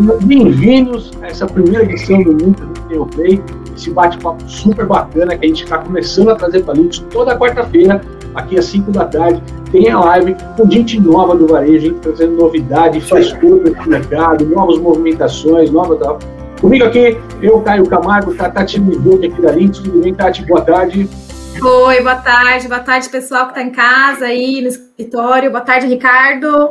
Bem-vindos a essa primeira edição do Muito do Play, esse bate-papo super bacana que a gente está começando a trazer para Linux toda quarta-feira, aqui às 5 da tarde. Tem a live com gente nova do varejo, gente trazendo novidade, frescura para o mercado, novas movimentações, novas. Comigo aqui, eu, Caio Camargo, Tati Mizuki aqui da Linux. Tudo bem, Tati? Boa tarde. Oi, boa tarde. Boa tarde, pessoal que está em casa aí no escritório. Boa tarde, Ricardo.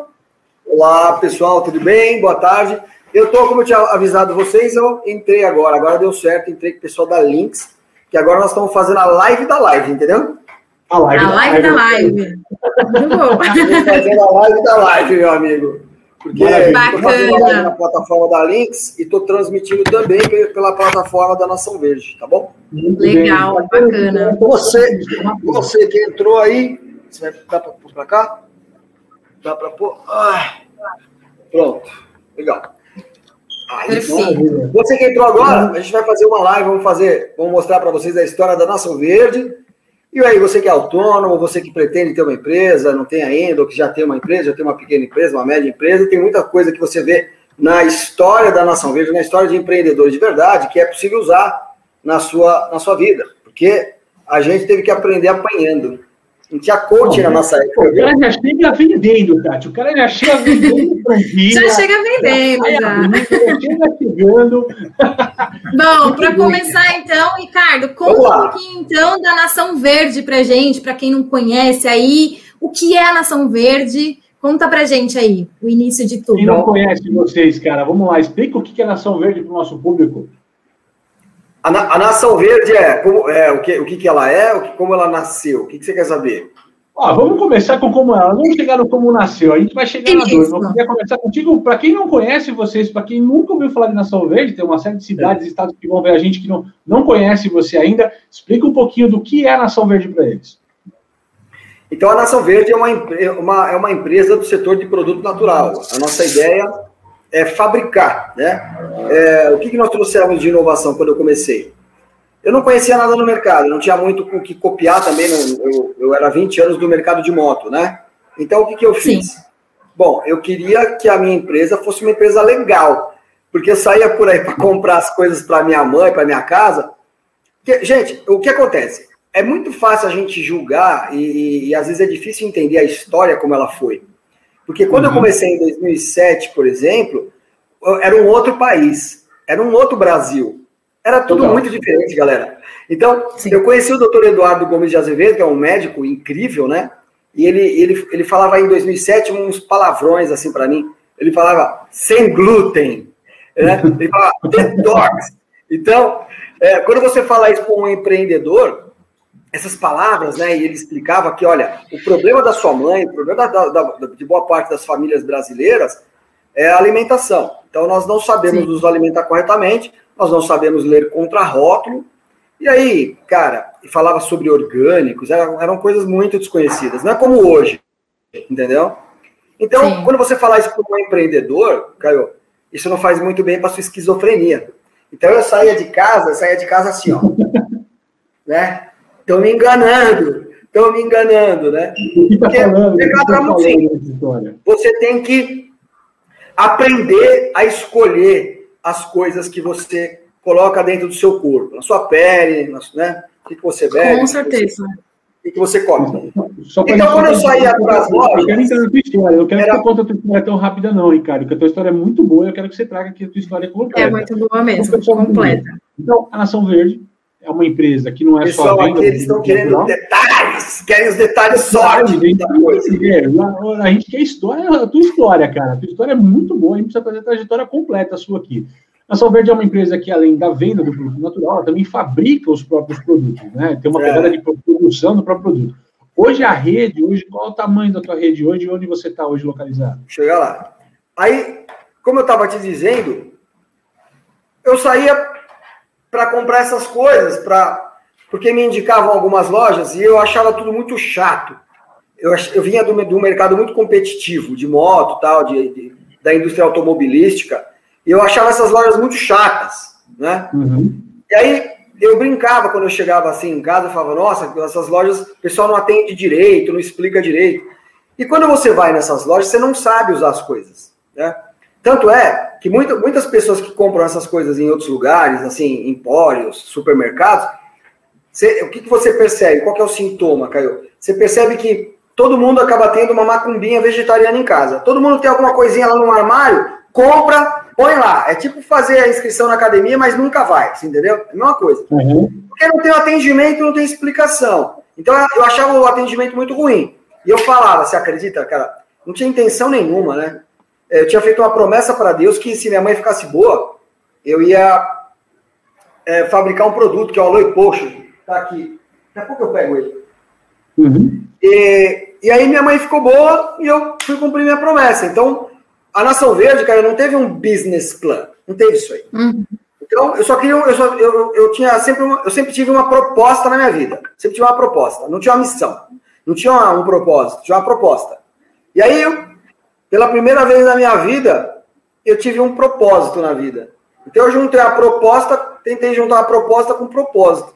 Olá, pessoal, tudo bem? Boa tarde. Eu tô, como eu tinha avisado vocês, eu entrei agora. Agora deu certo, entrei com o pessoal da Links, que agora nós estamos fazendo a live da live, entendeu? A live, a live da live. Muito bom. Estamos fazendo a live da live, meu amigo. Porque estou fazendo live na plataforma da Links e estou transmitindo também pela plataforma da Nação Verde, tá bom? Muito Legal, bem. bacana. Você, você que entrou aí, você vai dar para cá? Dá para pôr? Ah, pronto. Legal. Aí, você que entrou agora, a gente vai fazer uma live, vamos fazer, vamos mostrar para vocês a história da Nação Verde. E aí, você que é autônomo, você que pretende ter uma empresa, não tem ainda, ou que já tem uma empresa, já tem uma pequena empresa, uma média empresa, tem muita coisa que você vê na história da Nação Verde, na história de empreendedores de verdade, que é possível usar na sua, na sua vida. Porque a gente teve que aprender apanhando. Não tinha coach na nossa época. O cara já chega vendendo, Tati. O cara já chega vendendo franquia. Já chega vendendo, já. já. chega chegando. Bom, para começar então, Ricardo, conta um pouquinho então da Nação Verde para gente, para quem não conhece aí, o que é a Nação Verde? Conta pra gente aí, o início de tudo. Quem não conhece vocês, cara, vamos lá, explica o que é a Nação Verde para o nosso público. A, na, a, Nação Verde é, como, é o, que, o que, que ela é, o que, como ela nasceu? O que, que você quer saber? Ah, vamos começar com como ela. Vamos chegar no como nasceu. A gente vai chegar na dor. Eu queria começar contigo. Para quem não conhece vocês, para quem nunca ouviu falar de Nação Verde, tem uma série de cidades e estados que vão ver a gente que não, não conhece você ainda. Explica um pouquinho do que é a Nação Verde para eles. Então, a Nação Verde é uma, uma, é uma empresa do setor de produto natural. A nossa ideia é fabricar. Né? É, o que, que nós trouxemos de inovação quando eu comecei? Eu não conhecia nada no mercado, não tinha muito o que copiar também. Não, eu, eu era 20 anos do mercado de moto, né? Então, o que, que eu fiz? Sim. Bom, eu queria que a minha empresa fosse uma empresa legal, porque eu saía por aí para comprar as coisas para minha mãe, para minha casa. Porque, gente, o que acontece? É muito fácil a gente julgar e, e, e, às vezes é difícil entender a história como ela foi. Porque quando uhum. eu comecei em 2007, por exemplo, era um outro país, era um outro Brasil. Era tudo Total. muito diferente, galera. Então, Sim. eu conheci o doutor Eduardo Gomes de Azevedo, que é um médico incrível, né? E ele, ele, ele falava em 2007 uns palavrões assim para mim. Ele falava sem glúten, né? ele falava detox. Então, é, quando você fala isso com um empreendedor, essas palavras, né? E ele explicava que, olha, o problema da sua mãe, o problema da, da, da, de boa parte das famílias brasileiras é a alimentação. Então, nós não sabemos Sim. nos alimentar corretamente, nós não sabemos ler contra-rótulo. E aí, cara, falava sobre orgânicos, eram, eram coisas muito desconhecidas. Não é como hoje, entendeu? Então, Sim. quando você falar isso para um empreendedor, Caio, isso não faz muito bem para sua esquizofrenia. Então, eu saía de casa, saía de casa assim, ó. né? Estão me enganando, estão me enganando, né? Porque tá você tem que aprender a escolher as coisas que você coloca dentro do seu corpo, na sua pele, né? O que você bebe. Com certeza. O que você come. Só então, quando eu para as lojas. Eu quero entender a tua história. Eu quero era... que você conte a tua história tão rápida, não, Ricardo, porque a tua história é muito boa. Eu quero que você traga aqui a tua história completa. É muito boa mesmo, completa. Então, a Nação Verde é uma empresa que não é Pessoal, só venda. eles estão querendo não. detalhes, querem os detalhes sólidos da coisa. A gente quer história, a tua história, cara. A tua história é muito boa, a gente precisa fazer a trajetória completa sua aqui. A Sol Verde é uma empresa que, além da venda do produto natural, ela também fabrica os próprios produtos, né? Tem uma é. pegada de produção do próprio produto. Hoje a rede, hoje, qual é o tamanho da tua rede hoje e onde você está hoje localizado? Chega lá. Aí, como eu estava te dizendo, eu saía para comprar essas coisas, para porque me indicavam algumas lojas e eu achava tudo muito chato. Eu, eu vinha do, do mercado muito competitivo, de moto, tal, de, de, da indústria automobilística, e eu achava essas lojas muito chatas, né? Uhum. E aí eu brincava quando eu chegava assim em casa, eu falava, nossa, essas lojas, o pessoal não atende direito, não explica direito. E quando você vai nessas lojas, você não sabe usar as coisas, né? Tanto é Que muita, muitas pessoas que compram essas coisas em outros lugares, assim, empórios, supermercados, você, o que, que você percebe? Qual é o sintoma, Caio? Você percebe que todo mundo acaba tendo uma macumbinha vegetariana em casa. Todo mundo tem alguma coisinha lá no armário, compra, põe lá. É tipo fazer a inscrição na academia, mas nunca vai, entendeu? É a mesma coisa. Uhum. Porque não tem atendimento, não tem explicação. Então eu achava o atendimento muito ruim. E eu falava, você acredita, cara? Não tinha intenção nenhuma, né? Eu tinha feito uma promessa para Deus que se minha mãe ficasse boa, eu ia é, fabricar um produto que é o Aloe Potion. Tá aqui. Daqui a pouco eu pego ele. Uhum. E, e aí minha mãe ficou boa e eu fui cumprir minha promessa. Então, a Nação Verde, cara, não teve um business plan. Não teve isso aí. Uhum. Então, eu só queria. Eu, só, eu, eu, tinha sempre uma, eu sempre tive uma proposta na minha vida. Sempre tive uma proposta. Não tinha uma missão. Não tinha um propósito. Tinha uma proposta. E aí, eu, pela primeira vez na minha vida, eu tive um propósito na vida. Então, eu juntei a proposta, tentei juntar a proposta com o propósito.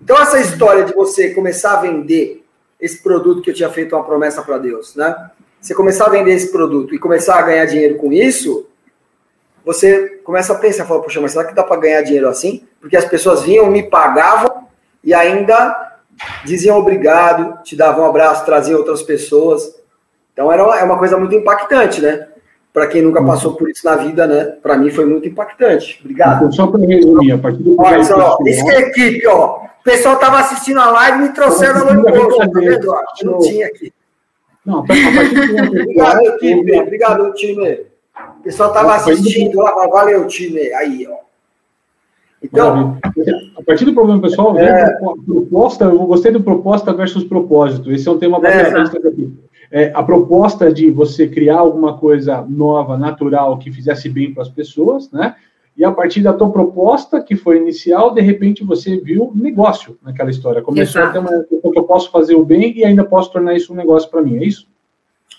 Então, essa história de você começar a vender esse produto que eu tinha feito uma promessa para Deus, né? Você começar a vender esse produto e começar a ganhar dinheiro com isso, você começa a pensar, fala, poxa, mas será que dá para ganhar dinheiro assim? Porque as pessoas vinham, me pagavam e ainda diziam obrigado, te davam um abraço, traziam outras pessoas. Então era uma, é uma coisa muito impactante, né? Para quem nunca passou por isso na vida, né? Para mim foi muito impactante. Obrigado. Então, só para resumir, a partir do Olha, só, isso que é equipe, ó. O pessoal estava assistindo a live e me trouxeram a noite tá vendo? Não tinha aqui. Não, a partir do Obrigado, time. Obrigado, time. O pessoal estava assistindo lá, valeu, time. Aí, ó. Então, a partir do problema pessoal, é... proposta, eu gostei do proposta versus propósito. Esse é um tema bastante é. aqui. É, a proposta de você criar alguma coisa nova, natural, que fizesse bem para as pessoas, né? E a partir da tua proposta, que foi inicial, de repente você viu negócio naquela história. Começou Exato. a ter uma. Eu posso fazer o bem e ainda posso tornar isso um negócio para mim, é isso?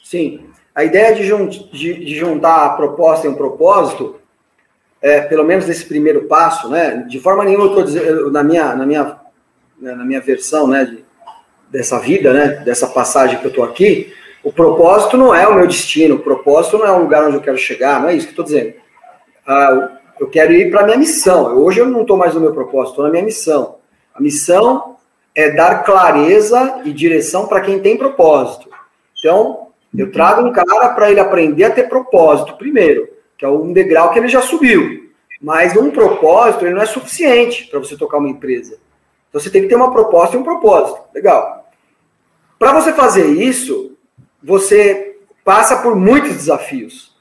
Sim. A ideia de, jun de, de juntar a proposta e um propósito, é, pelo menos nesse primeiro passo, né? De forma nenhuma eu estou dizendo, na minha, na minha, né, na minha versão, né? De, dessa vida, né? Dessa passagem que eu estou aqui, o propósito não é o meu destino, o propósito não é o lugar onde eu quero chegar, não é isso que eu estou dizendo. Ah, eu quero ir para a minha missão. Hoje eu não estou mais no meu propósito, estou na minha missão. A missão é dar clareza e direção para quem tem propósito. Então, eu trago um cara para ele aprender a ter propósito primeiro, que é um degrau que ele já subiu. Mas um propósito ele não é suficiente para você tocar uma empresa. Então você tem que ter uma proposta e um propósito. Legal. Para você fazer isso, você passa por muitos desafios.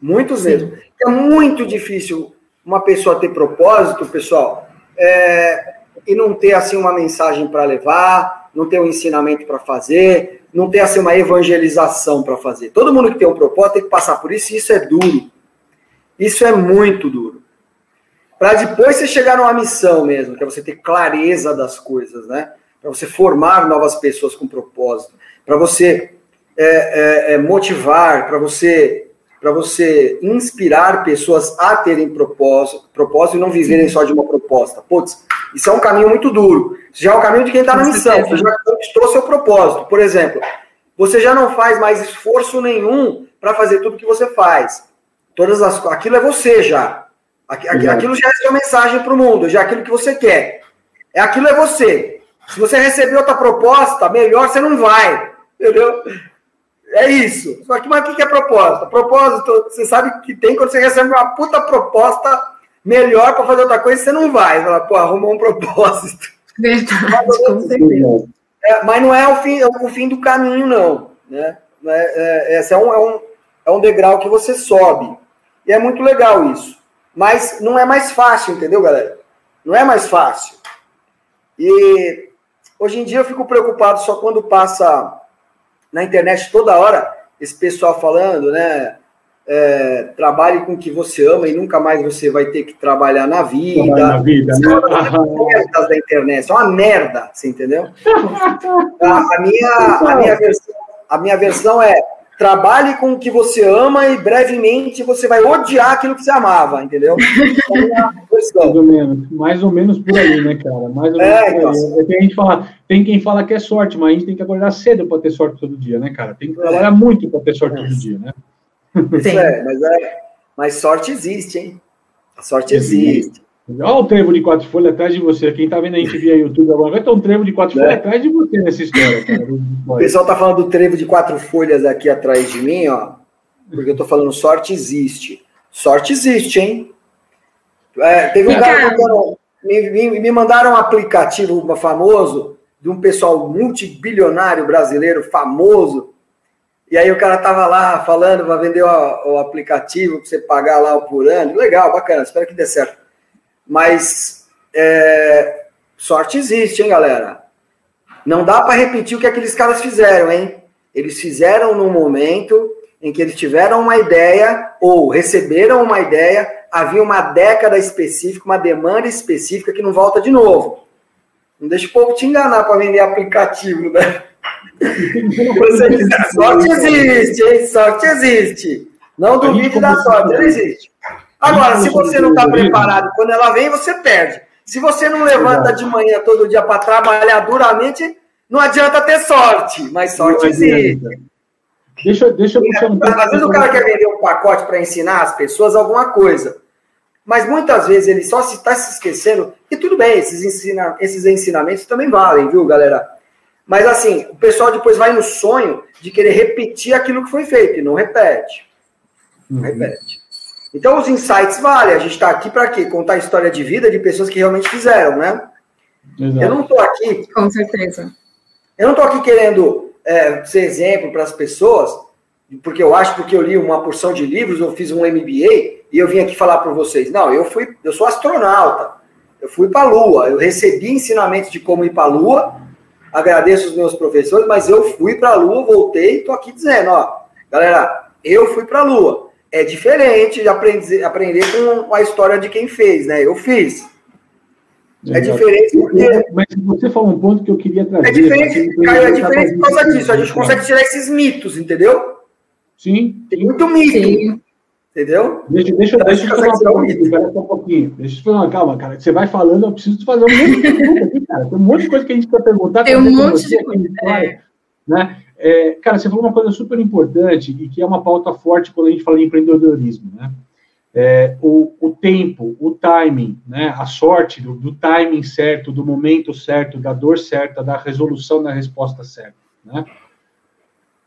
Muitos mesmo. É muito difícil uma pessoa ter propósito, pessoal, é, e não ter assim uma mensagem para levar, não ter um ensinamento para fazer, não ter assim uma evangelização para fazer. Todo mundo que tem um propósito tem que passar por isso, e isso é duro. Isso é muito duro. Para depois você chegar numa missão mesmo, que é você ter clareza das coisas, né? Para você formar novas pessoas com propósito, para você é, é, é, motivar, para você para você inspirar pessoas a terem propósito, propósito e não viverem só de uma proposta. Putz, isso é um caminho muito duro. Isso já é o caminho de quem está na missão, você já conquistou seu propósito. Por exemplo, você já não faz mais esforço nenhum para fazer tudo que você faz. Todas as, aquilo é você já. Aquilo já é sua mensagem para o mundo, já é aquilo que você quer. É aquilo é você. Se você receber outra proposta, melhor você não vai. Entendeu? É isso. Só que, mas o que é proposta? Propósito, você sabe que tem quando você recebe uma puta proposta melhor para fazer outra coisa, você não vai. Você fala, pô, arrumou um propósito. Verdade. É, mas não é o fim, é o fim do caminho, não. Né? É, é, esse é um, é, um, é um degrau que você sobe. E é muito legal isso. Mas não é mais fácil, entendeu, galera? Não é mais fácil. E hoje em dia eu fico preocupado só quando passa na internet toda hora esse pessoal falando, né? É, trabalhe com o que você ama e nunca mais você vai ter que trabalhar na vida. Na vida, né? merdas da internet, é uma merda, você entendeu? a, a, minha, a, minha versão, a minha versão é trabalhe com o que você ama e brevemente você vai odiar aquilo que você amava, entendeu? mais ou menos, mais ou menos por aí, né, cara? Mais ou é, menos por aí. É, tem, gente fala, tem quem fala que é sorte, mas a gente tem que acordar cedo para ter sorte todo dia, né, cara? Tem que trabalhar muito para ter sorte é. todo dia, né? Sim. É, mas, é, Mas sorte existe, hein? A sorte existe. Olha o trevo de quatro folhas atrás de você. Quem tá vendo a gente via YouTube agora vai ter um trevo de quatro é. folhas atrás de você nessa história, cara. O pessoal tá falando do trevo de quatro folhas aqui atrás de mim, ó. Porque eu tô falando sorte existe. Sorte existe, hein? É, teve um cara que me, me, me mandaram um aplicativo famoso de um pessoal multibilionário brasileiro famoso. E aí o cara tava lá falando para vender o, o aplicativo para você pagar lá o por ano. Legal, bacana, espero que dê certo. Mas é, sorte existe, hein, galera? Não dá para repetir o que aqueles caras fizeram, hein? Eles fizeram no momento em que eles tiveram uma ideia ou receberam uma ideia, havia uma década específica, uma demanda específica que não volta de novo. Não deixa o povo te enganar para vender aplicativo, né? sorte existe, hein? Sorte existe. Não duvide da sorte, ela existe. Agora, se você não está preparado, quando ela vem, você perde. Se você não levanta de manhã todo dia para trabalhar duramente, não adianta ter sorte, mas sorte existe. Deixa, deixa eu um pouco. Às vezes o cara quer vender um pacote para ensinar as pessoas alguma coisa. Mas muitas vezes ele só se está se esquecendo, e tudo bem, esses, ensina, esses ensinamentos também valem, viu, galera? Mas assim, o pessoal depois vai no sonho de querer repetir aquilo que foi feito, e não repete. Não uhum. repete. Então os insights valem, a gente está aqui para quê? Contar a história de vida de pessoas que realmente fizeram, né? Exato. Eu não estou aqui. Com certeza. Eu não estou aqui querendo é, ser exemplo para as pessoas, porque eu acho, porque eu li uma porção de livros, eu fiz um MBA, e eu vim aqui falar para vocês. Não, eu fui, eu sou astronauta. Eu fui para a Lua. Eu recebi ensinamentos de como ir para a Lua. Agradeço os meus professores, mas eu fui para a Lua, voltei e estou aqui dizendo, ó, galera, eu fui para a Lua. É diferente de aprender, aprender com a história de quem fez, né? Eu fiz. É diferente porque. Mas você falou um ponto que eu queria trazer. É diferente, Caio, é diferente por causa disso. A gente consegue tirar esses mitos, entendeu? Sim. Tem muito mito. Sim. Entendeu? Deixa, deixa, então, deixa eu pergunta, um pouquinho. Deixa eu uma calma, cara. Você vai falando, eu preciso fazer um monte de perguntas aqui, cara. Tem um monte de coisa que a gente quer perguntar. Tem um monte de coisa. É. Né? É, cara, você falou uma coisa super importante e que é uma pauta forte quando a gente fala em empreendedorismo, né? É, o, o, tempo, o timing, né? A sorte do, do timing certo, do momento certo, da dor certa, da resolução da resposta certa, né?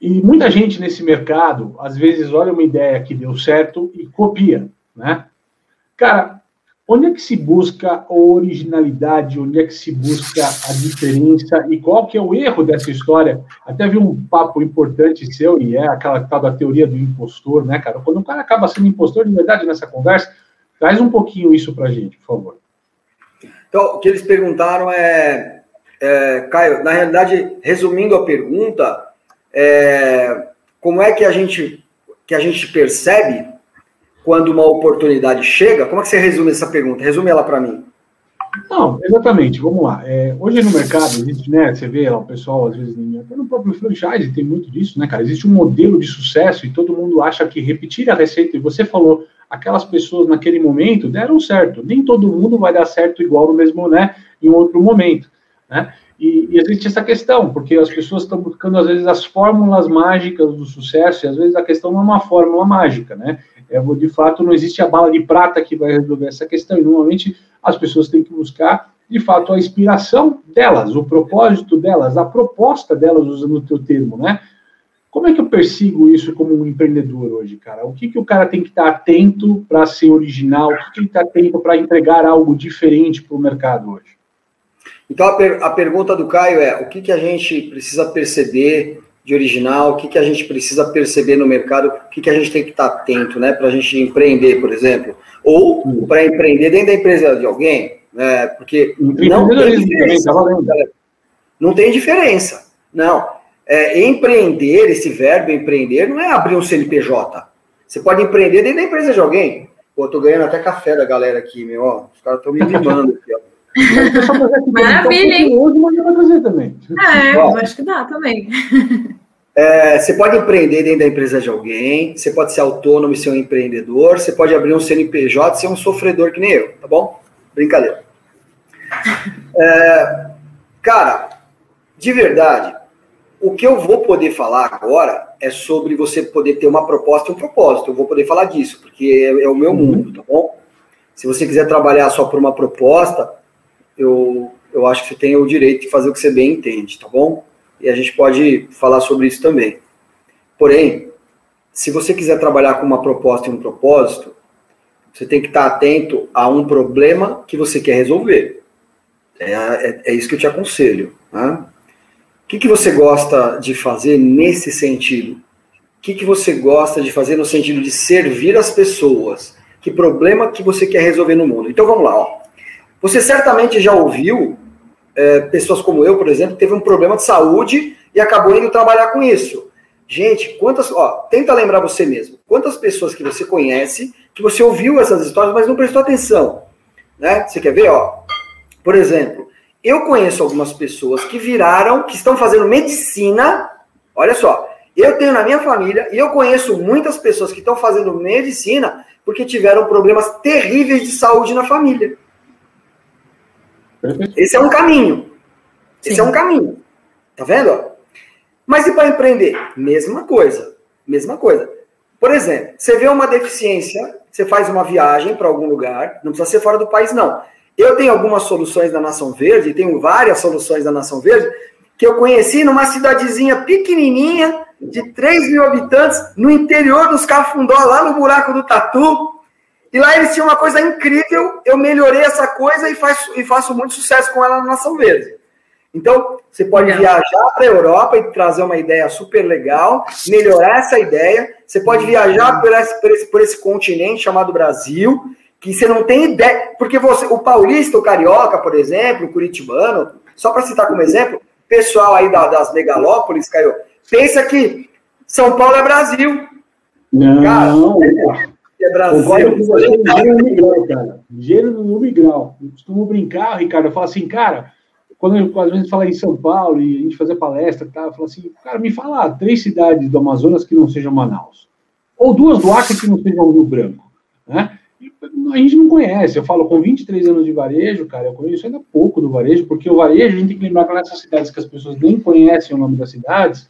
E muita gente nesse mercado, às vezes, olha uma ideia que deu certo e copia, né? Cara, onde é que se busca a originalidade, onde é que se busca a diferença e qual que é o erro dessa história? Até vi um papo importante seu, e é aquela tal da teoria do impostor, né, cara? Quando o cara acaba sendo impostor de verdade nessa conversa, traz um pouquinho isso pra gente, por favor. Então, o que eles perguntaram é, é Caio, na realidade, resumindo a pergunta, é, como é que a gente que a gente percebe quando uma oportunidade chega? Como é que você resume essa pergunta? Resume ela para mim. Não, exatamente. Vamos lá. É, hoje no mercado existe, né? Você vê lá, o pessoal às vezes até no próprio franchise tem muito disso, né, cara? Existe um modelo de sucesso e todo mundo acha que repetir a receita. E você falou, aquelas pessoas naquele momento deram certo. Nem todo mundo vai dar certo igual no mesmo, né? Em outro momento, né? E, e, existe essa questão, porque as pessoas estão buscando, às vezes, as fórmulas mágicas do sucesso, e às vezes a questão não é uma fórmula mágica, né? É, de fato, não existe a bala de prata que vai resolver essa questão, e normalmente as pessoas têm que buscar, de fato, a inspiração delas, o propósito delas, a proposta delas, usando o teu termo, né? Como é que eu persigo isso como um empreendedor hoje, cara? O que, que o cara tem que estar atento para ser original? O que, que ele está atento para entregar algo diferente para o mercado hoje? Então a, per, a pergunta do Caio é: o que, que a gente precisa perceber de original, o que, que a gente precisa perceber no mercado, o que, que a gente tem que estar atento, né, para a gente empreender, por exemplo, ou hum. para empreender dentro da empresa de alguém, né, porque não tem diferença. Tá não tem diferença. Não. É, empreender, esse verbo empreender, não é abrir um CNPJ. Você pode empreender dentro da empresa de alguém. Pô, eu tô ganhando até café da galera aqui, meu, ó. Os caras estão me mimando aqui, ó. Maravilha, hein? Hoje, mas vai fazer também. É, eu acho que dá também. É, você pode empreender dentro da empresa de alguém, você pode ser autônomo e ser um empreendedor, você pode abrir um CNPJ e ser um sofredor que nem eu, tá bom? Brincadeira. É, cara, de verdade, o que eu vou poder falar agora é sobre você poder ter uma proposta e um propósito. Eu vou poder falar disso, porque é, é o meu uhum. mundo, tá bom? Se você quiser trabalhar só por uma proposta, eu, eu acho que você tem o direito de fazer o que você bem entende, tá bom? E a gente pode falar sobre isso também. Porém, se você quiser trabalhar com uma proposta e um propósito, você tem que estar atento a um problema que você quer resolver. É, é, é isso que eu te aconselho. Né? O que, que você gosta de fazer nesse sentido? O que, que você gosta de fazer no sentido de servir as pessoas? Que problema que você quer resolver no mundo? Então vamos lá. Ó. Você certamente já ouviu é, pessoas como eu, por exemplo, teve um problema de saúde e acabou indo trabalhar com isso. Gente, quantas. Ó, tenta lembrar você mesmo. Quantas pessoas que você conhece, que você ouviu essas histórias, mas não prestou atenção. Né? Você quer ver? Ó, por exemplo, eu conheço algumas pessoas que viraram, que estão fazendo medicina. Olha só, eu tenho na minha família e eu conheço muitas pessoas que estão fazendo medicina porque tiveram problemas terríveis de saúde na família. Esse é um caminho. Esse Sim. é um caminho. Tá vendo? Mas e para empreender? Mesma coisa. Mesma coisa. Por exemplo, você vê uma deficiência, você faz uma viagem para algum lugar, não precisa ser fora do país, não. Eu tenho algumas soluções da Nação Verde, tenho várias soluções da Nação Verde, que eu conheci numa cidadezinha pequenininha, de 3 mil habitantes, no interior dos Cafundó, lá no buraco do Tatu. E lá eles tinham uma coisa incrível, eu melhorei essa coisa e faço, e faço muito sucesso com ela na Nação Verde. Então, você pode viajar para a Europa e trazer uma ideia super legal, melhorar essa ideia. Você pode viajar por esse, por esse, por esse continente chamado Brasil, que você não tem ideia. Porque você, o paulista, o carioca, por exemplo, o curitibano, só para citar como exemplo, pessoal aí da, das megalópolis, Caio, pensa que São Paulo é Brasil. Não, cara, é Brasil. Concordo com você, gênero no grau, cara. Gênero no grau. Eu costumo brincar, Ricardo, eu falo assim, cara quando eu, às vezes fala em São Paulo e a gente fazer palestra, tá, eu falo assim, cara, me fala três cidades do Amazonas que não sejam Manaus. Ou duas do Acre que não sejam Rio Branco. Né? a gente não conhece. Eu falo com 23 anos de varejo, cara, eu conheço ainda pouco do varejo, porque o varejo, a gente tem que lembrar que nessas cidades que as pessoas nem conhecem o nome das cidades,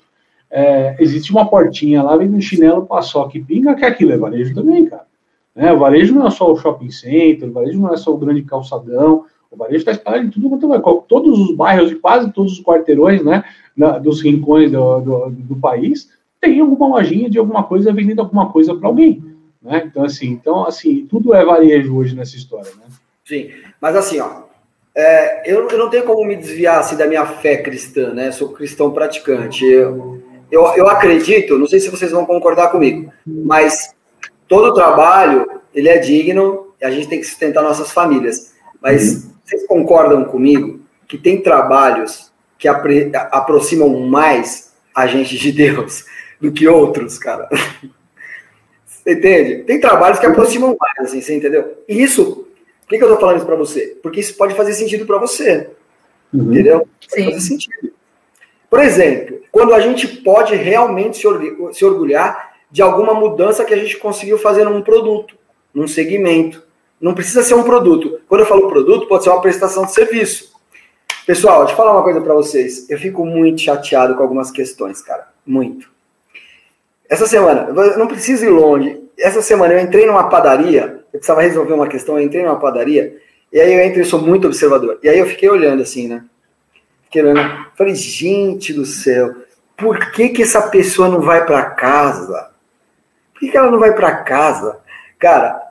é, existe uma portinha lá, vem um chinelo paçoca que pinga, que aquilo é varejo também, cara. Né? O varejo não é só o shopping center, o varejo não é só o grande calçadão, o varejo está espalhado em tudo quanto vai. Todos os bairros e quase todos os quarteirões, né, na, dos rincões do, do, do, país, tem alguma lojinha de alguma coisa vendendo alguma coisa para alguém. Né? Então, assim, então, assim, tudo é varejo hoje nessa história. Né? Sim, mas assim, ó, é, eu, eu, não tenho como me desviar assim, da minha fé cristã, né? Sou cristão praticante. Eu, eu, eu acredito, não sei se vocês vão concordar comigo, mas todo trabalho ele é digno e a gente tem que sustentar nossas famílias. Mas uhum. Vocês concordam comigo que tem trabalhos que apre, aproximam mais a gente de Deus do que outros, cara? Você entende? Tem trabalhos que aproximam mais, assim, você entendeu? E isso, por que, que eu tô falando isso para você? Porque isso pode fazer sentido para você. Uhum. Entendeu? Pode Sim. fazer sentido. Por exemplo, quando a gente pode realmente se orgulhar de alguma mudança que a gente conseguiu fazer num produto, num segmento. Não precisa ser um produto. Quando eu falo produto, pode ser uma prestação de serviço. Pessoal, deixa eu falar uma coisa para vocês. Eu fico muito chateado com algumas questões, cara. Muito. Essa semana, não preciso ir longe. Essa semana eu entrei numa padaria, eu precisava resolver uma questão, eu entrei numa padaria, e aí eu entrei, eu sou muito observador. E aí eu fiquei olhando assim, né? Olhando. Falei, gente do céu, por que que essa pessoa não vai para casa? Por que, que ela não vai para casa? Cara,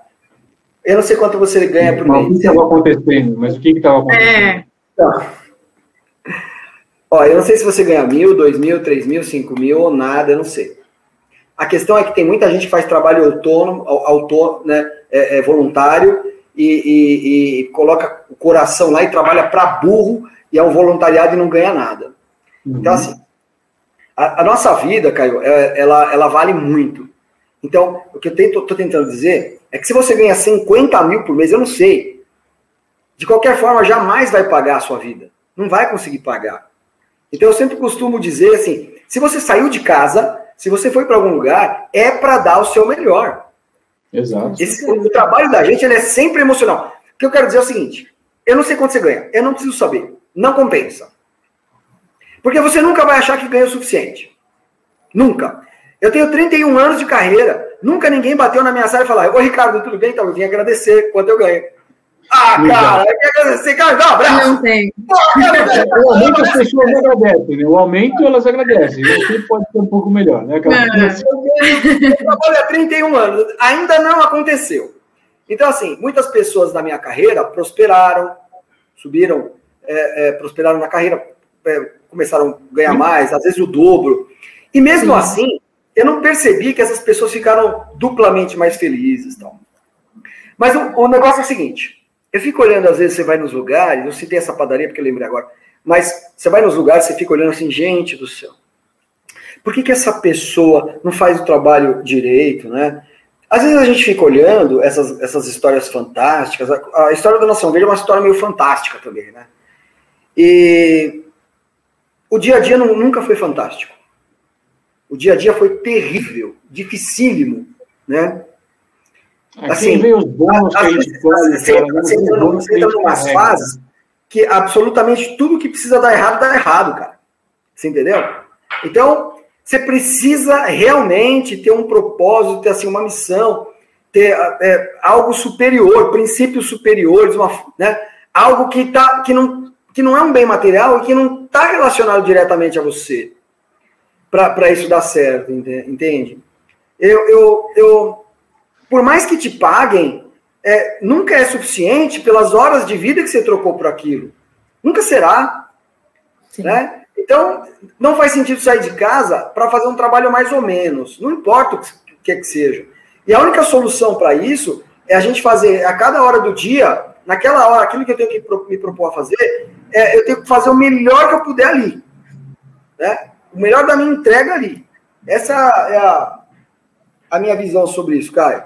eu não sei quanto você ganha por mês. O que estava acontecendo? Mas o que estava acontecendo? É. Então, ó, eu não sei se você ganha mil, dois mil, três mil, cinco mil ou nada, eu não sei. A questão é que tem muita gente que faz trabalho autônomo, autônomo né, é, é voluntário e, e, e, coloca o coração lá e trabalha para burro e é um voluntariado e não ganha nada. Uhum. Então, assim, a, a, nossa vida, Caio, é, ela, ela vale muito. Então, o que eu estou tentando dizer é que se você ganha 50 mil por mês, eu não sei. De qualquer forma, jamais vai pagar a sua vida. Não vai conseguir pagar. Então eu sempre costumo dizer assim: se você saiu de casa, se você foi para algum lugar, é para dar o seu melhor. Exato. Esse, o trabalho da gente é sempre emocional. O que eu quero dizer é o seguinte: eu não sei quanto você ganha, eu não preciso saber. Não compensa. Porque você nunca vai achar que ganha o suficiente. Nunca. Eu tenho 31 anos de carreira, nunca ninguém bateu na minha sala e falou: Ô Ricardo, tudo bem? Então eu vim agradecer quanto eu ganho. Ah, cara, eu quero agradecer, cara, dá um abraço. Não tem. o aumento as pessoas agradecem, né? O aumento elas agradecem. O que pode ser um pouco melhor, né, cara? Eu trabalho há 31 anos, ainda não aconteceu. Então, assim, muitas pessoas da minha carreira prosperaram, subiram, é, é, prosperaram na carreira, é, começaram a ganhar mais, às vezes o dobro. E mesmo Sim. assim, eu não percebi que essas pessoas ficaram duplamente mais felizes. Tal. Mas o, o negócio é o seguinte: eu fico olhando, às vezes você vai nos lugares, eu citei essa padaria porque eu lembrei agora, mas você vai nos lugares, você fica olhando assim, gente do céu, por que, que essa pessoa não faz o trabalho direito, né? Às vezes a gente fica olhando essas, essas histórias fantásticas, a, a história da Nação Verde é uma história meio fantástica também, né? E o dia a dia não, nunca foi fantástico. O dia a dia foi terrível, dificílimo, né? assim, vem os bônus que a gente escolhe, você, você, entra, você entra numas fases que absolutamente tudo que precisa dar errado, dá errado, cara. Você entendeu? Então, você precisa realmente ter um propósito, ter assim, uma missão, ter é, algo superior, princípios superiores, uma, né? algo que, tá, que, não, que não é um bem material e que não está relacionado diretamente a você para isso dar certo, entende? Eu, eu, eu, por mais que te paguem, é, nunca é suficiente pelas horas de vida que você trocou por aquilo. Nunca será. Né? Então, não faz sentido sair de casa para fazer um trabalho mais ou menos. Não importa o que, é que seja. E a única solução para isso é a gente fazer a cada hora do dia, naquela hora, aquilo que eu tenho que me propor a fazer, é, eu tenho que fazer o melhor que eu puder ali. Né? O melhor da minha entrega ali. Essa é a, a minha visão sobre isso, Caio.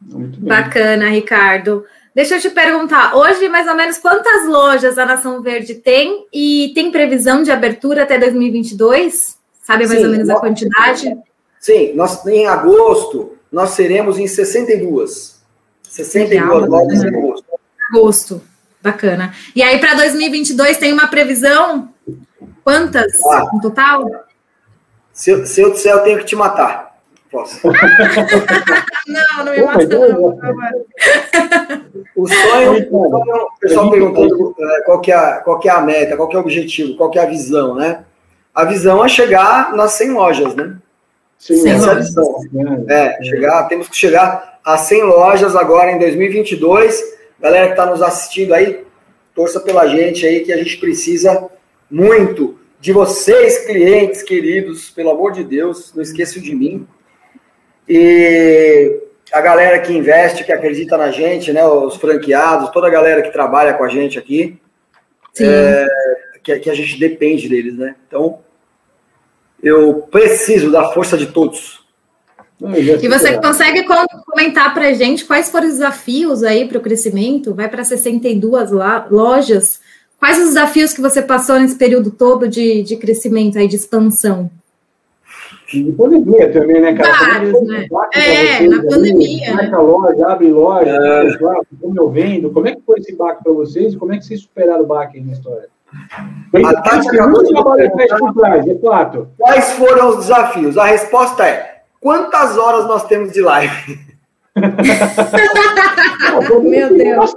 Bacana, Ricardo. Deixa eu te perguntar, hoje mais ou menos quantas lojas a Nação Verde tem e tem previsão de abertura até 2022? Sabe mais sim, ou menos a quantidade? Sim, nós em agosto nós seremos em 62. 62 Legal, lojas em agosto. Agosto, bacana. E aí para 2022 tem uma previsão? Quantas ah, no total? Se, se eu disser, eu tenho que te matar. Posso. não, não me mostra, não, por favor. O sonho, o pessoal perguntando é, qual, que é, qual que é a meta, qual que é o objetivo, qual que é a visão, né? A visão é chegar nas 100 lojas, né? Sim, Essa é a visão. É, chegar, temos que chegar a 100 lojas agora em 2022. Galera que está nos assistindo aí, torça pela gente aí, que a gente precisa muito de vocês, clientes queridos, pelo amor de Deus, não esqueçam de mim. E a galera que investe, que acredita na gente, né? Os franqueados, toda a galera que trabalha com a gente aqui, é, que, que, a gente depende deles, né? Então, eu preciso da força de todos. E você consegue comentar para a gente quais foram os desafios aí para o crescimento? Vai para 62 lojas. Quais os desafios que você passou nesse período todo de, de crescimento aí, de expansão? de pandemia também, né, cara? Vários, né? É, na pandemia. Marca loja, abre loja, é. como eu vendo. Como é que foi esse baque para vocês e como é que vocês superaram o baque aí na história? A Tati acabou de trás, é fato. Quais foram os desafios? A resposta é: quantas horas nós temos de live? Meu Deus.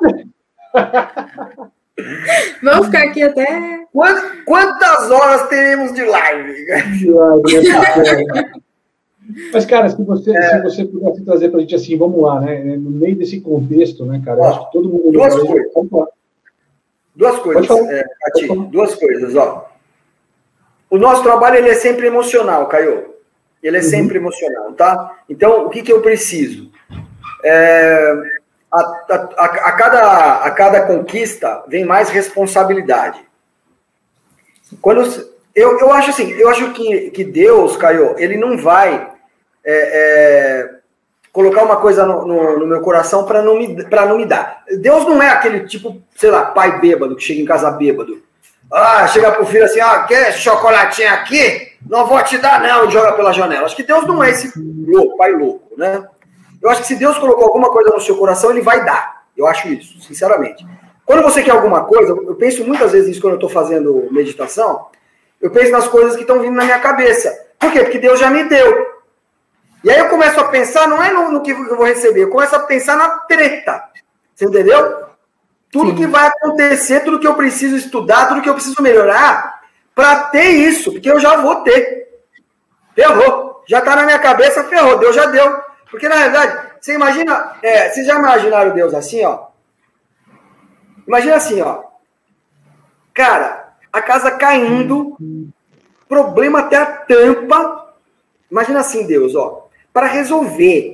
Vamos ficar aqui até. Quantas horas teremos de live? Mas, cara, se você, é. se você pudesse trazer para a gente assim, vamos lá, né? No meio desse contexto, né, cara? Acho que todo mundo. Duas coisas. Duas coisas, é, Ati, duas coisas, ó. O nosso trabalho ele é sempre emocional, Caio. Ele é uhum. sempre emocional, tá? Então, o que, que eu preciso? É, a, a, a, cada, a cada conquista vem mais responsabilidade. Quando eu, eu acho assim, eu acho que, que Deus, Caio, ele não vai é, é, colocar uma coisa no, no, no meu coração para não, me, não me dar. Deus não é aquele tipo, sei lá, pai bêbado que chega em casa bêbado. Ah, chega pro filho assim, ah, quer chocolatinho aqui? Não vou te dar, não, e joga pela janela. Acho que Deus não é esse louco, pai louco, né? Eu acho que se Deus colocou alguma coisa no seu coração, ele vai dar. Eu acho isso, sinceramente. Quando você quer alguma coisa, eu penso muitas vezes nisso quando eu estou fazendo meditação. Eu penso nas coisas que estão vindo na minha cabeça. Por quê? Porque Deus já me deu. E aí eu começo a pensar, não é no, no que eu vou receber, eu começo a pensar na treta. Você entendeu? Tudo Sim. que vai acontecer, tudo que eu preciso estudar, tudo que eu preciso melhorar, para ter isso, porque eu já vou ter. Ferrou. Já está na minha cabeça, ferrou. Deus já deu. Porque, na verdade, você imagina. É, vocês já imaginaram Deus assim, ó? Imagina assim, ó. Cara, a casa caindo, problema até a tampa. Imagina assim, Deus, ó. Para resolver.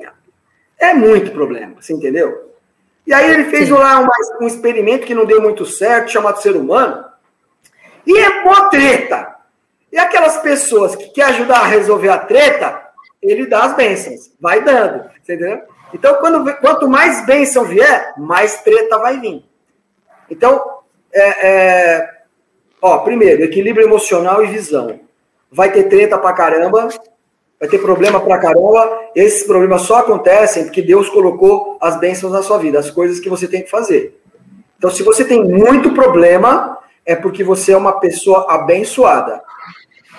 É muito problema, você entendeu? E aí ele fez lá um, um experimento que não deu muito certo, chamado ser humano. E é mó treta. E aquelas pessoas que querem ajudar a resolver a treta, ele dá as bênçãos. Vai dando. Entendeu? Então, quando, quanto mais bênção vier, mais treta vai vir. Então, é, é, ó, primeiro, equilíbrio emocional e visão. Vai ter treta pra caramba, vai ter problema pra caramba. Esses problemas só acontecem porque Deus colocou as bênçãos na sua vida, as coisas que você tem que fazer. Então, se você tem muito problema, é porque você é uma pessoa abençoada.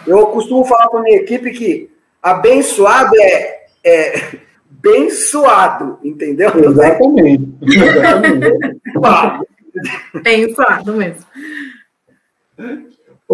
Eu costumo falar para minha equipe que abençoado é, é abençoado, entendeu? Exatamente. Exatamente. abençoado mesmo.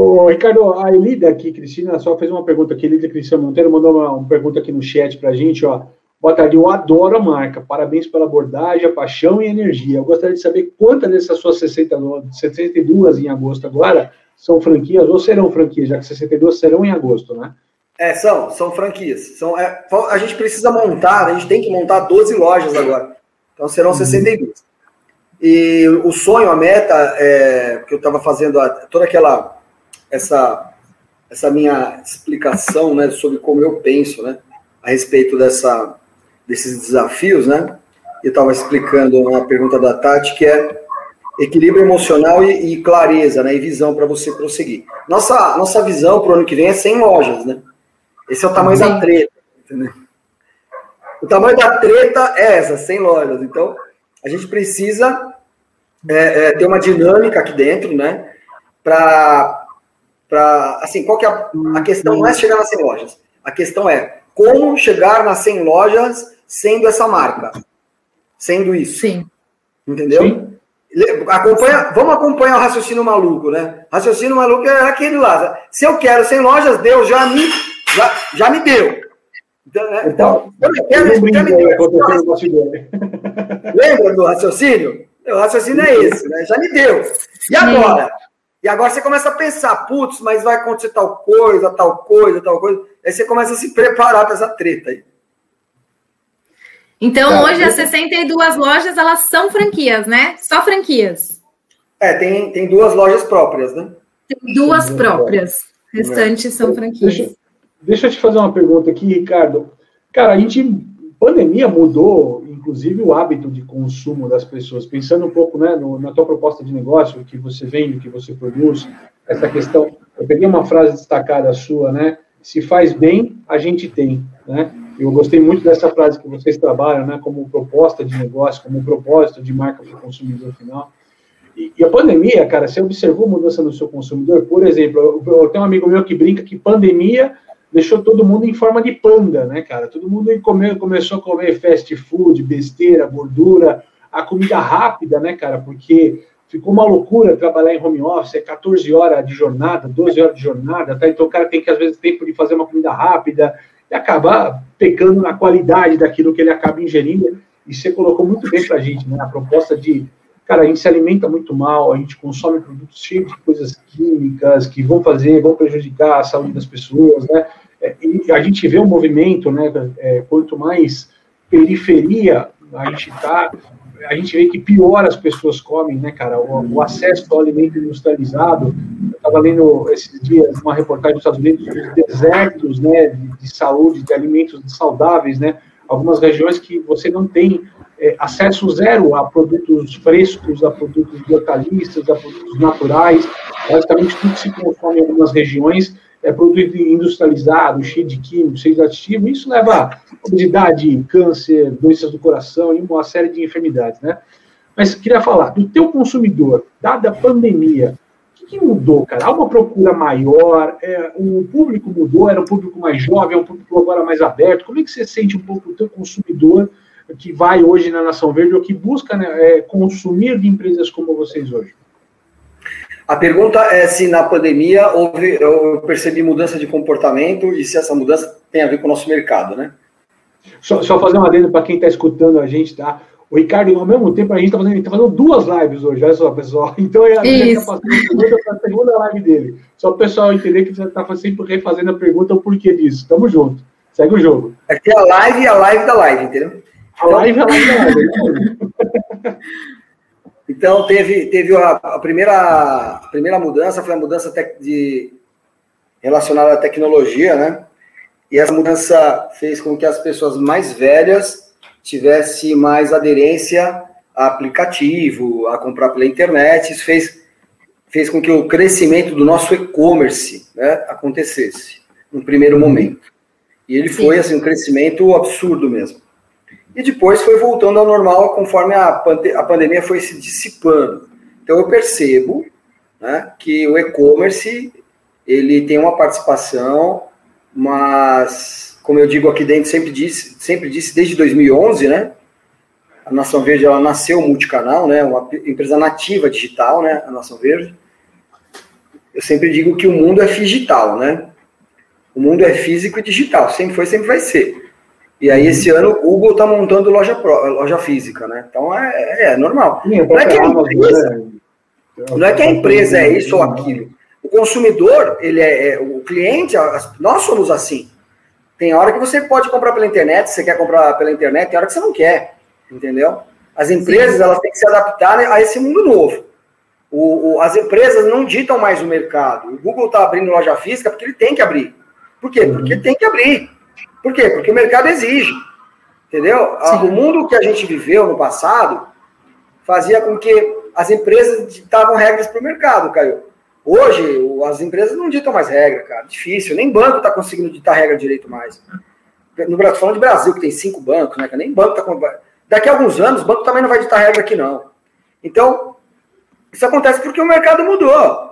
Ô, Ricardo, a Elida aqui, Cristina, só fez uma pergunta aqui. Elida Cristina Monteiro mandou uma, uma pergunta aqui no chat para a gente, ó. Boa tarde, eu adoro a marca. Parabéns pela abordagem, a paixão e a energia. Eu gostaria de saber quantas dessas suas 60, 62 em agosto agora são franquias ou serão franquias, já que 62 serão em agosto, né? É, são, são franquias. São, é, a gente precisa montar, a gente tem que montar 12 lojas agora. Então serão uhum. 62. E o sonho, a meta, é, que eu estava fazendo a, toda aquela essa, essa minha explicação né, sobre como eu penso né, a respeito dessa, desses desafios, né? Eu estava explicando uma pergunta da Tati, que é equilíbrio emocional e, e clareza, né? E visão para você prosseguir. Nossa, nossa visão para o ano que vem é 100 lojas, né? Esse é o tamanho Sim. da treta, entendeu? O tamanho da treta é essa, 100 lojas. Então, a gente precisa é, é, ter uma dinâmica aqui dentro, né? Para, assim, qual que é a, a questão? Não é chegar nas 100 lojas. A questão é como chegar nas 100 lojas sendo essa marca, sendo isso. Sim. Entendeu? Sim. Acompanha, vamos acompanhar o raciocínio maluco, né? Raciocínio maluco é aquele lá. Se eu quero 100 lojas, Deus já me, já, já me deu. Então, né? então eu quero, já me deu. Lembra do raciocínio? O raciocínio é esse, né? Já me deu. E agora? E agora você começa a pensar, putz, mas vai acontecer tal coisa, tal coisa, tal coisa. Aí você começa a se preparar para essa treta aí. Então, tá, hoje, as 62 lojas, elas são franquias, né? Só franquias. É, tem, tem duas lojas próprias, né? Tem duas tem próprias. Restantes é. são franquias. Deixa, deixa eu te fazer uma pergunta aqui, Ricardo. Cara, a gente, pandemia mudou, inclusive, o hábito de consumo das pessoas. Pensando um pouco né, no, na tua proposta de negócio, o que você vende, o que você produz, essa questão. Eu peguei uma frase destacada sua, né? Se faz bem, a gente tem, né? Eu gostei muito dessa frase que vocês trabalham, né, como proposta de negócio, como propósito de marca para o consumidor final. E, e, a pandemia, cara, você observou mudança no seu consumidor? Por exemplo, eu, eu, tenho um amigo meu que brinca que pandemia deixou todo mundo em forma de panda, né, cara? Todo mundo come, começou a comer fast food, besteira, gordura, a comida rápida, né, cara? Porque ficou uma loucura trabalhar em home office, é 14 horas de jornada, 12 horas de jornada, tá? Então o cara tem que, às vezes, tempo de fazer uma comida rápida, e acabar pecando na qualidade daquilo que ele acaba ingerindo. E você colocou muito bem para a gente, né? A proposta de, cara, a gente se alimenta muito mal, a gente consome produtos cheios de coisas químicas que vão fazer, vão prejudicar a saúde das pessoas, né? É, a gente vê um movimento, né? É, quanto mais periferia a gente está, a gente vê que pior as pessoas comem, né, cara? O, o acesso ao alimento industrializado. Eu estava lendo esses dias uma reportagem dos Estados Unidos dos desertos, né, de, de, saúde, de alimentos saudáveis, né? Algumas regiões que você não tem é, acesso zero a produtos frescos, a produtos hortaliças, a produtos naturais. Basicamente, tudo se consome em algumas regiões é produto industrializado, cheio de químicos, cheio de aditivos, isso leva a obesidade, câncer, doenças do coração e uma série de enfermidades, né? Mas queria falar, do teu consumidor, dada a pandemia, o que que mudou, cara? Há uma procura maior? É, o público mudou? Era um público mais jovem? É um público agora mais aberto? Como é que você sente um pouco o teu consumidor que vai hoje na Nação Verde ou que busca né, é, consumir de empresas como vocês hoje? A pergunta é se na pandemia houve, eu percebi mudança de comportamento e se essa mudança tem a ver com o nosso mercado, né? Só, só fazer uma adendo para quem está escutando a gente, tá? O Ricardo, ao mesmo tempo, a gente está fazendo, tá fazendo duas lives hoje, olha só, pessoal. Então, é a gente tá a segunda live dele. Só para o pessoal entender que você está sempre refazendo a pergunta o porquê disso. Tamo junto. Segue o jogo. Aqui é a live e a live da live, entendeu? A live é a live da live. Então, teve, teve a, a, primeira, a primeira mudança, foi a mudança de, relacionada à tecnologia, né? E essa mudança fez com que as pessoas mais velhas tivesse mais aderência a aplicativo, a comprar pela internet. Isso fez, fez com que o crescimento do nosso e-commerce né, acontecesse no primeiro uhum. momento. E ele foi assim, um crescimento absurdo mesmo. E depois foi voltando ao normal conforme a, pande a pandemia foi se dissipando. Então eu percebo né, que o e-commerce ele tem uma participação, mas como eu digo aqui dentro, sempre disse, sempre disse desde 2011, né? A Nação Verde ela nasceu multicanal, né? Uma empresa nativa digital, né? A Nação Verde. Eu sempre digo que o mundo é digital, né? O mundo é físico e digital, sempre foi, sempre vai ser. E aí esse ano o Google está montando loja pro, loja física, né? Então é, é, é normal. Não é que a empresa, não é que a empresa é isso ou aquilo. O consumidor, ele é, é o cliente, nós somos assim. Tem hora que você pode comprar pela internet, você quer comprar pela internet, tem hora que você não quer, entendeu? As empresas Sim. elas têm que se adaptar a esse mundo novo. O, o, as empresas não ditam mais o mercado. O Google está abrindo loja física porque ele tem que abrir. Por quê? Porque tem que abrir. Por quê? Porque o mercado exige. Entendeu? Sim. O mundo que a gente viveu no passado fazia com que as empresas ditavam regras para o mercado, Caio. Hoje, as empresas não ditam mais regra, cara. Difícil. Nem banco está conseguindo ditar regra direito mais. No Brasil, falando de Brasil, que tem cinco bancos, né? Nem banco está. Daqui a alguns anos, o banco também não vai ditar regra aqui, não. Então, isso acontece porque o mercado mudou.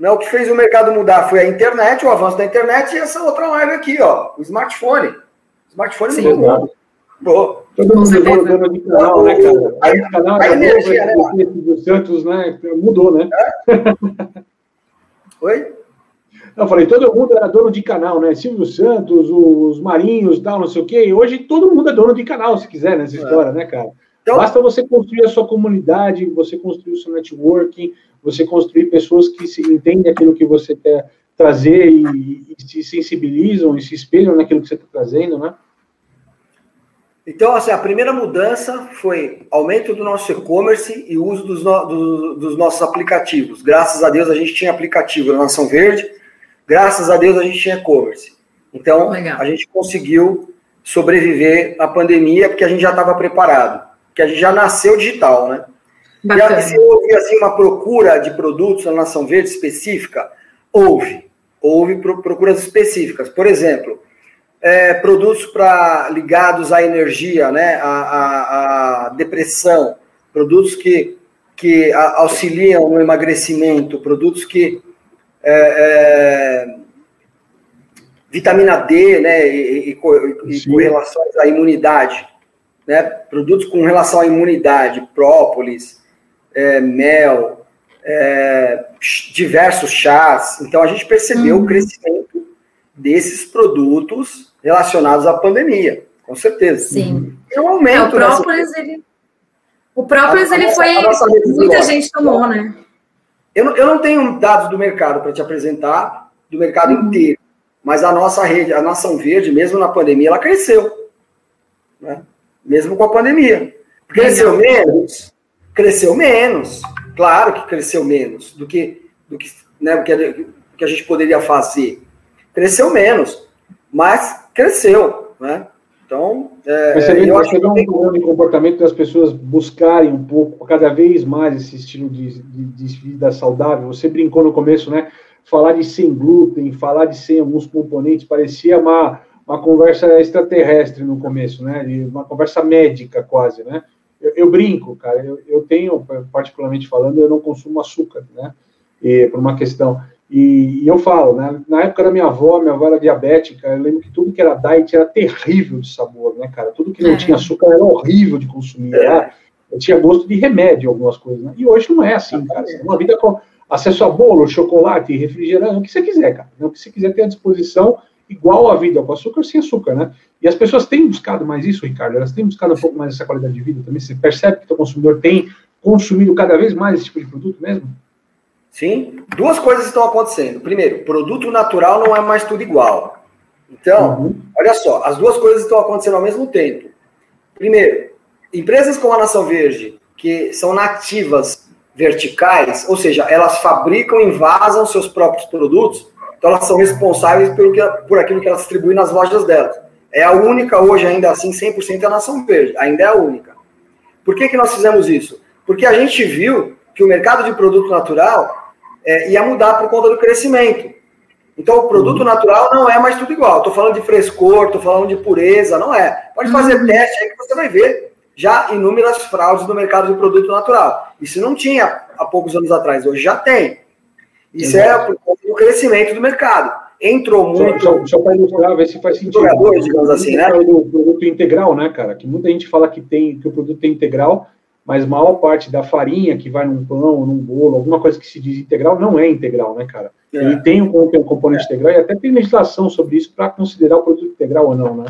Né? O que fez o mercado mudar foi a internet, o avanço da internet e essa outra live aqui, ó, o smartphone. O smartphone Sim, mudou. Mudou. Todo mundo mudou dono de canal, né, cara? Aí, a, canal a energia, né? O Santos, né? Mudou, né? É? Oi? Eu falei, todo mundo era dono de canal, né? Silvio Santos, os Marinhos, tal, não sei o quê. Hoje todo mundo é dono de canal, se quiser, nessa é. história, né, cara? Então, Basta você construir a sua comunidade, você construir o seu networking, você construir pessoas que se entendem aquilo que você quer trazer e, e se sensibilizam e se espelham naquilo que você está trazendo, né? Então, assim, a primeira mudança foi aumento do nosso e-commerce e uso dos, no, do, dos nossos aplicativos. Graças a Deus a gente tinha aplicativo na Nação Verde, graças a Deus a gente tinha e-commerce. Então, Legal. a gente conseguiu sobreviver à pandemia porque a gente já estava preparado, porque a gente já nasceu digital, né? Bacana. E se houve assim, uma procura de produtos na Nação Verde específica, houve. Houve procuras específicas. Por exemplo, é, produtos para ligados à energia, né, à, à, à depressão, produtos que, que auxiliam no emagrecimento, produtos que é, é, vitamina D, né, e, e, e com relações à imunidade, né, produtos com relação à imunidade, própolis, é, mel, é, diversos chás. Então a gente percebeu uhum. o crescimento desses produtos relacionados à pandemia, com certeza. Sim. E um aumento. É, o própolis, ele, o própolis, a, ele foi. muita gente tomou, né? Eu não, eu não tenho dados do mercado para te apresentar, do mercado uhum. inteiro, mas a nossa rede, a Nação Verde, mesmo na pandemia, ela cresceu. Né? Mesmo com a pandemia. Cresceu menos? Cresceu menos. Claro que cresceu menos do que, do que, né, do que, do que a gente poderia fazer. Cresceu menos. Mas cresceu, né? Então, é, Mas você vê, eu acho que um problema de comportamento das pessoas buscarem um pouco, cada vez mais esse estilo de, de, de, vida saudável. Você brincou no começo, né? Falar de sem glúten, falar de sem alguns componentes, parecia uma, uma conversa extraterrestre no começo, né? Uma conversa médica quase, né? Eu, eu brinco, cara. Eu, eu tenho, particularmente falando, eu não consumo açúcar, né? e, por uma questão. E, e, eu falo, né? Na época da minha avó, minha avó era diabética, eu lembro que tudo que era diet era terrível de sabor, né, cara? Tudo que não é. tinha açúcar era horrível de consumir. É. Eu tinha gosto de remédio, algumas coisas, né? E hoje não é assim, cara. É uma vida com acesso a bolo, chocolate, refrigerante, o que você quiser, cara. O que você quiser ter à disposição, igual a vida, com açúcar sem açúcar, né? E as pessoas têm buscado mais isso, Ricardo, elas têm buscado um pouco mais essa qualidade de vida também. Você percebe que o consumidor tem consumido cada vez mais esse tipo de produto mesmo? Sim, duas coisas estão acontecendo. Primeiro, produto natural não é mais tudo igual. Então, uhum. olha só, as duas coisas estão acontecendo ao mesmo tempo. Primeiro, empresas como a Nação Verde, que são nativas verticais, ou seja, elas fabricam e envasam seus próprios produtos, então elas são responsáveis pelo que, por aquilo que elas distribuem nas lojas delas. É a única hoje, ainda assim, 100% a Nação Verde, ainda é a única. Por que, que nós fizemos isso? Porque a gente viu que o mercado de produto natural é, ia mudar por conta do crescimento. Então, o produto uhum. natural não é mais tudo igual. Estou falando de frescor, estou falando de pureza, não é. Pode fazer uhum. teste aí que você vai ver já inúmeras fraudes no mercado de produto natural. Isso não tinha há poucos anos atrás, hoje já tem. Isso é Exato. é do crescimento do mercado. Entrou muito. Só, só, só para ilustrar, ver se faz sentido. Jogadores, digamos assim, né? Do produto integral, né, cara? Que muita gente fala que tem que o produto é integral, mas maior parte da farinha que vai num pão, num bolo, alguma coisa que se diz integral, não é integral, né, cara? É. Ele tem um, um componente é. integral e até tem legislação sobre isso para considerar o produto integral ou não, né?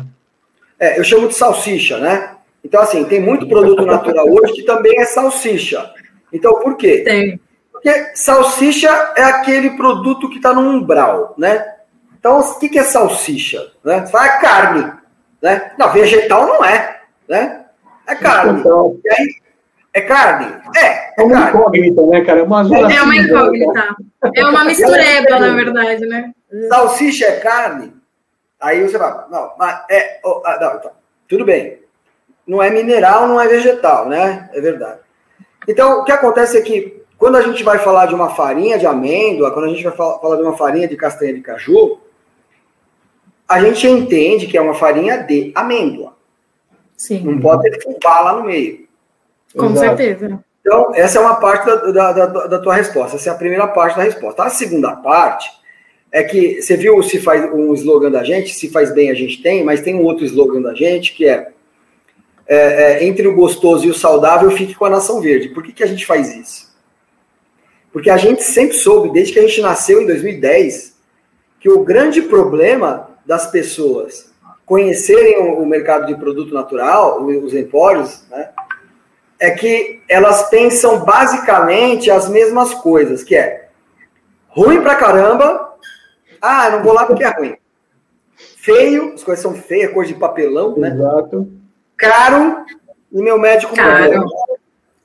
É, eu chamo de salsicha, né? Então, assim, tem muito produto natural hoje que também é salsicha. Então, por quê? Tem. Porque salsicha é aquele produto que está no umbral, né? Então, o que, é salsicha? Né? Você fala, é carne. Né? Não, vegetal não é. Né? É carne. Então, e aí, é carne? É. É, é uma incógnita, né, cara? É uma, é uma assim, incógnita. É uma mistureba, na verdade, né? Salsicha é carne? Aí você fala, não, mas é. Oh, ah, não, então, tudo bem. Não é mineral, não é vegetal, né? É verdade. Então, o que acontece é que quando a gente vai falar de uma farinha de amêndoa, quando a gente vai falar de uma farinha de castanha de caju, a gente entende que é uma farinha de amêndoa. Sim. Não pode ter fubá lá no meio. Com Exato. certeza. Então, essa é uma parte da, da, da, tua resposta. Essa é a primeira parte da resposta. A segunda parte é que você viu se faz um slogan da gente, se faz bem a gente tem, mas tem um outro slogan da gente que é, é, é entre o gostoso e o saudável, fique com a nação verde. Por que, que a gente faz isso? Porque a gente sempre soube, desde que a gente nasceu em 2010, que o grande problema das pessoas conhecerem o, mercado de produto natural, os empórios, né, é que elas pensam basicamente as mesmas coisas, que é ruim pra caramba, ah, não vou lá porque é ruim. Feio, as coisas são feias, cor de papelão, né? Exato. Caro, e meu médico Caro.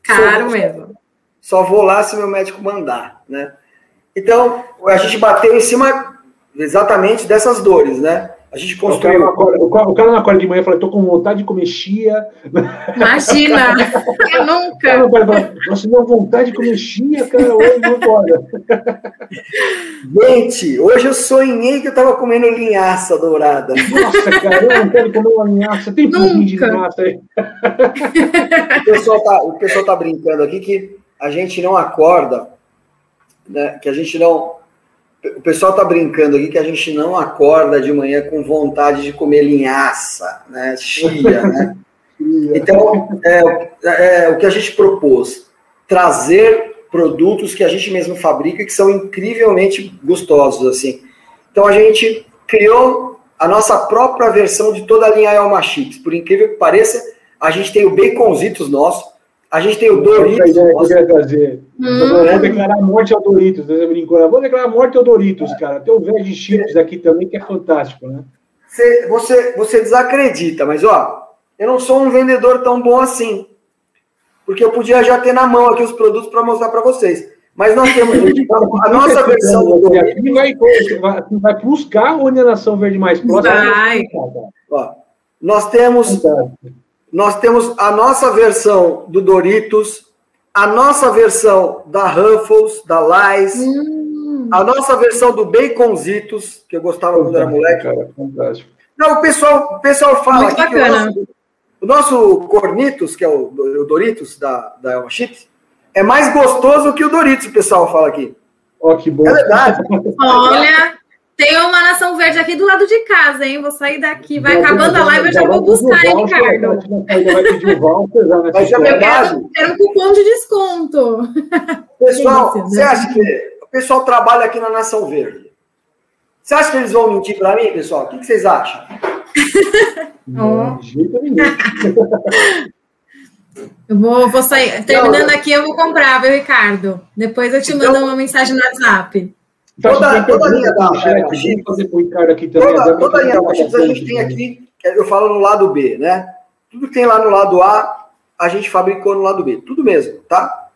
Caro mesmo. Só vou lá se meu médico mandar, né? Então, a gente bateu em cima exatamente dessas dores, né? A gente construiu. O cara, o cara, o cara na acorda de manhã fala: tô com vontade de comer chia. Imagina! eu nunca. Nossa, minha vontade de comer chia, cara, hoje não pode. Gente, hoje eu sonhei que eu tava comendo linhaça dourada. Nossa, cara, eu não quero comer uma linhaça. Tem pudim de linhaça aí. o, pessoal tá, o pessoal tá brincando aqui que a gente não acorda, né, que a gente não o pessoal tá brincando aqui que a gente não acorda de manhã com vontade de comer linhaça, né? Chia, né? Então, é, é, o que a gente propôs, trazer produtos que a gente mesmo fabrica que são incrivelmente gostosos, assim. Então, a gente criou a nossa própria versão de toda a linha Elma Chips. Por incrível que pareça, a gente tem o baconzitos nosso, a gente tem o Doritos. Ideia que eu queria trazer. Hum. Vou declarar morte ao Doritos. Você brincou? Vou declarar morte ao Doritos, cara. Tem o Veg Chips aqui também, que é fantástico, né? Você, você, você desacredita, mas ó, eu não sou um vendedor tão bom assim. Porque eu podia já ter na mão aqui os produtos para mostrar para vocês. Mas nós temos a nossa versão do Doritos. Vai, vai, vai buscar onde a Nação Verde mais próxima. Vai. Ó, nós temos. Fantástico nós temos a nossa versão do Doritos, a nossa versão da Ruffles, da Lies, hum. a nossa versão do Baconzitos, que eu gostava quando era moleque. Cara, fantástico. Não, o pessoal, o pessoal fala Muito aqui bacana. que o nosso, o nosso, Cornitos, que é o, o Doritos da, da Elma Chips, é mais gostoso que o Doritos, o pessoal fala aqui. Ó, oh, que bom. É verdade. Olha, tem uma nação verde aqui do lado de casa, hein? Vou sair daqui. Vai acabando a live, eu já vou buscar, hein, Ricardo? Vai pedir o voucher, já vai ser verdade. Eu quero um cupom de desconto. Pessoal, você acha que o pessoal trabalha aqui na Nação Verde? Você acha que eles vão mentir para mim, pessoal? O que, que vocês acham? Não, de jeito nenhum. Eu vou, vou sair. Terminando aqui, eu vou comprar, viu, Ricardo? Depois eu te então, mando uma mensagem no WhatsApp. Toda, toda a linha da Chips, toda, toda a linha da Chips a gente tem aqui, eu falo no lado B, né? Tudo que tem lá no lado A, a gente fabricou no lado B. Tudo mesmo, tá?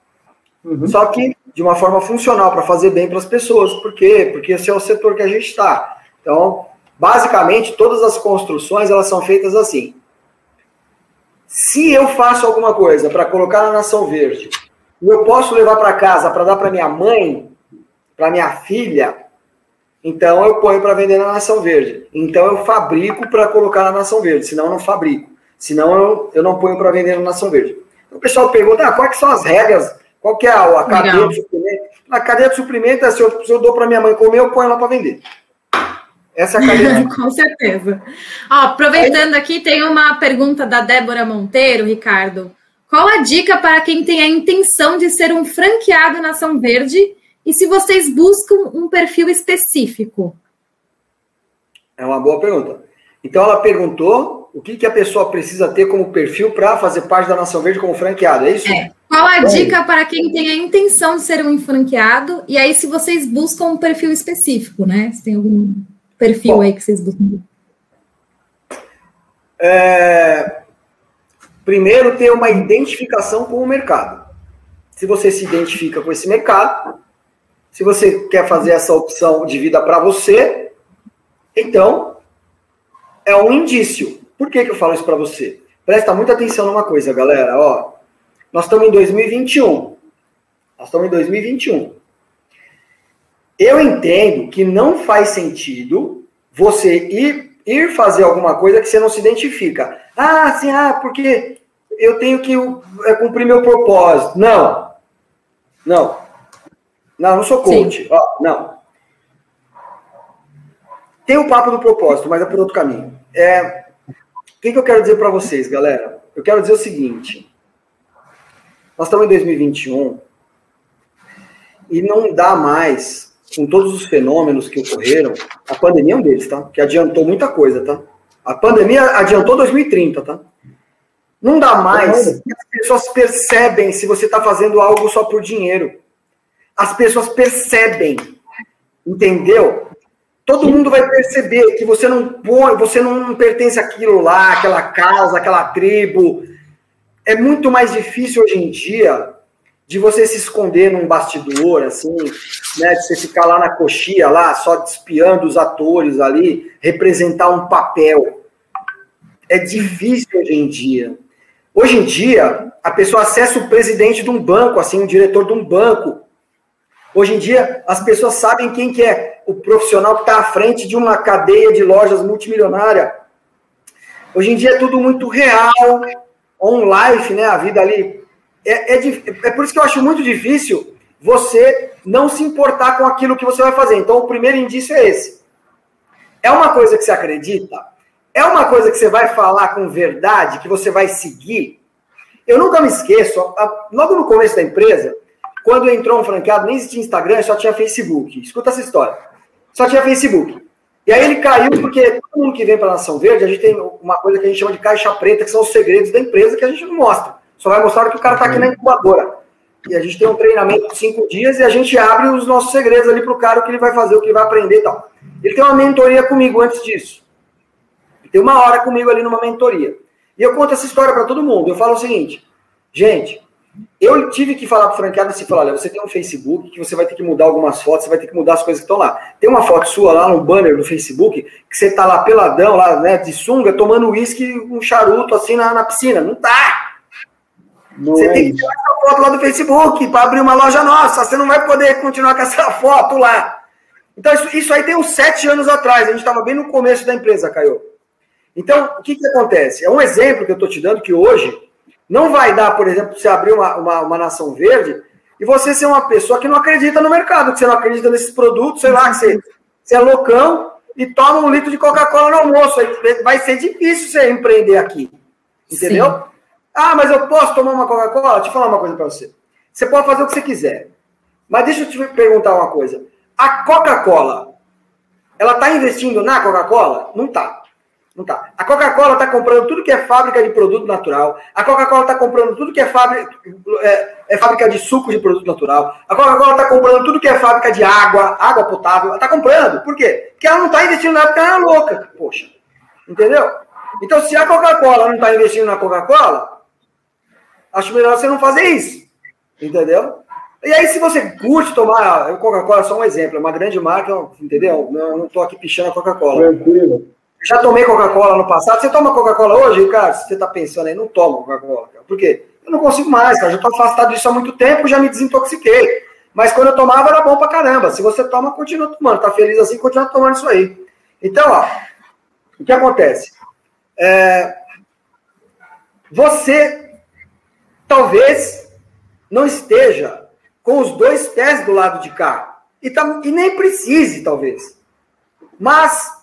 Uhum. Só que de uma forma funcional, para fazer bem para as pessoas. Por quê? Porque esse é o setor que a gente está. Então, basicamente, todas as construções, elas são feitas assim. Se eu faço alguma coisa para colocar na Nação Verde, e eu posso levar para casa para dar para minha mãe, para minha filha, então eu ponho para vender na Nação Verde. Então eu fabrico para colocar na Nação Verde, senão eu não fabrico. Senão eu, eu não ponho para vender na Nação Verde. Então, o pessoal pergunta, ah, quais são as regras? Qual que é a, a cadeia de suprimento? Na cadeia de suprimento é se eu, se eu dou para minha mãe comer, eu ponho ela para vender. Essa é a cadeia. Com certeza. Ó, aproveitando aqui, tem uma pergunta da Débora Monteiro, Ricardo. Qual a dica para quem tem a intenção de ser um franqueado na Ação Verde e se vocês buscam um perfil específico? É uma boa pergunta. Então ela perguntou o que, que a pessoa precisa ter como perfil para fazer parte da Nação Verde como franqueado, é isso? É. Qual a dica para quem tem a intenção de ser um franqueado? E aí, se vocês buscam um perfil específico, né? Se tem algum perfil Bom, aí que vocês buscam? É, primeiro, ter uma identificação com o mercado. Se você se identifica com esse mercado, se você quer fazer essa opção de vida para você, então é um indício. Por que, que eu falo isso para você? Presta muita atenção numa coisa, galera. Ó, nós estamos em 2021. Nós estamos em 2021. Eu entendo que não faz sentido você ir, ir fazer alguma coisa que você não se identifica. Ah, sim, ah, porque eu tenho que é, cumprir meu propósito. Não. Não. Não, não sou coach. Ó, não. Tem o papo do propósito, mas é por outro caminho. É, o que, que eu quero dizer para vocês, galera? Eu quero dizer o seguinte. Nós estamos em 2021 e não dá mais com todos os fenômenos que ocorreram, a pandemia é um deles, tá? Que adiantou muita coisa, tá? A pandemia adiantou 2030, tá? Não dá mais. As pessoas percebem se você está fazendo algo só por dinheiro. As pessoas percebem, entendeu? Todo mundo vai perceber que você não põe, você não pertence àquilo lá, aquela casa, aquela tribo. É muito mais difícil hoje em dia de você se esconder num bastidor, assim, né, de você ficar lá na coxia, lá, só espiando os atores ali, representar um papel. É difícil hoje em dia. Hoje em dia, a pessoa acessa o presidente de um banco, assim, o diretor de um banco. Hoje em dia, as pessoas sabem quem que é o profissional que está à frente de uma cadeia de lojas multimilionária. Hoje em dia é tudo muito real, on life, né? A vida ali é, é, é por isso que eu acho muito difícil você não se importar com aquilo que você vai fazer. Então, o primeiro indício é esse. É uma coisa que você acredita? É uma coisa que você vai falar com verdade, que você vai seguir? Eu nunca me esqueço, logo no começo da empresa, quando entrou um franqueado, nem existia Instagram, só tinha Facebook. Escuta essa história. Só tinha Facebook. E aí ele caiu porque todo mundo que vem para a Nação Verde, a gente tem uma coisa que a gente chama de caixa preta, que são os segredos da empresa que a gente não mostra. Só vai mostrar que o cara está aqui na incubadora. E a gente tem um treinamento de cinco dias e a gente abre os nossos segredos ali para o cara, o que ele vai fazer, o que ele vai aprender e tal. Ele tem uma mentoria comigo antes disso. Ele tem uma hora comigo ali numa mentoria. E eu conto essa história para todo mundo. Eu falo o seguinte, gente, eu tive que falar para o franqueado assim, falar, olha, você tem um Facebook que você vai ter que mudar algumas fotos, você vai ter que mudar as coisas que estão lá. Tem uma foto sua lá no banner do Facebook que você tá lá peladão, lá, né, de sunga, tomando uísque, um charuto assim na, na piscina. Não tá! Não você é tem que tirar essa foto lá do Facebook para abrir uma loja nossa. Você não vai poder continuar com essa foto lá. Então, isso, isso aí tem uns sete anos atrás. A gente estava bem no começo da empresa, Caio. Então, o que, que acontece? É um exemplo que eu estou te dando que hoje não vai dar, por exemplo, você abrir uma, uma, uma nação verde e você ser uma pessoa que não acredita no mercado, que você não acredita nesses produtos, sei lá, que você, você é loucão e toma um litro de Coca-Cola no almoço. Vai ser difícil você empreender aqui. Entendeu? Sim. Ah, mas eu posso tomar uma Coca-Cola? Deixa eu falar uma coisa para você. Você pode fazer o que você quiser. Mas deixa eu te perguntar uma coisa. A Coca-Cola, ela está investindo na Coca-Cola? Não está. Não tá. A Coca-Cola está comprando tudo que é fábrica de produto natural. A Coca-Cola está comprando tudo que é fábrica, é, é, fábrica de suco de produto natural. A Coca-Cola está comprando tudo que é fábrica de água, água potável. Ela está comprando. Por quê? Porque ela não está investindo nada porque ela é louca. Poxa. Entendeu? Então, se a Coca-Cola não está investindo na Coca-Cola, acho melhor você não fazer isso. Entendeu? E aí, se você curte tomar. Coca-Cola só um exemplo, é uma grande marca, entendeu? Eu não estou aqui pichando a Coca-Cola. Tranquilo. Já tomei Coca-Cola no passado. Você toma Coca-Cola hoje, cara? Você tá pensando aí, não toma Coca-Cola. Por quê? Eu não consigo mais, cara. Já tô afastado disso há muito tempo, já me desintoxiquei. Mas quando eu tomava era bom pra caramba. Se você toma, continua tomando. Tá feliz assim, continua tomando isso aí. Então, ó, o que acontece? É, você talvez não esteja com os dois pés do lado de cá. E, tá, e nem precise, talvez. Mas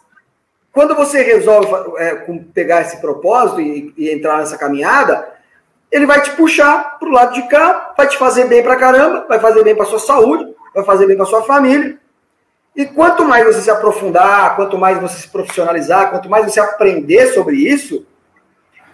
quando você resolve é, pegar esse propósito e, e, entrar nessa caminhada, ele vai te puxar para o lado de cá, vai te fazer bem para caramba, vai fazer bem para sua saúde, vai fazer bem para sua família. E quanto mais você se aprofundar, quanto mais você se profissionalizar, quanto mais você aprender sobre isso,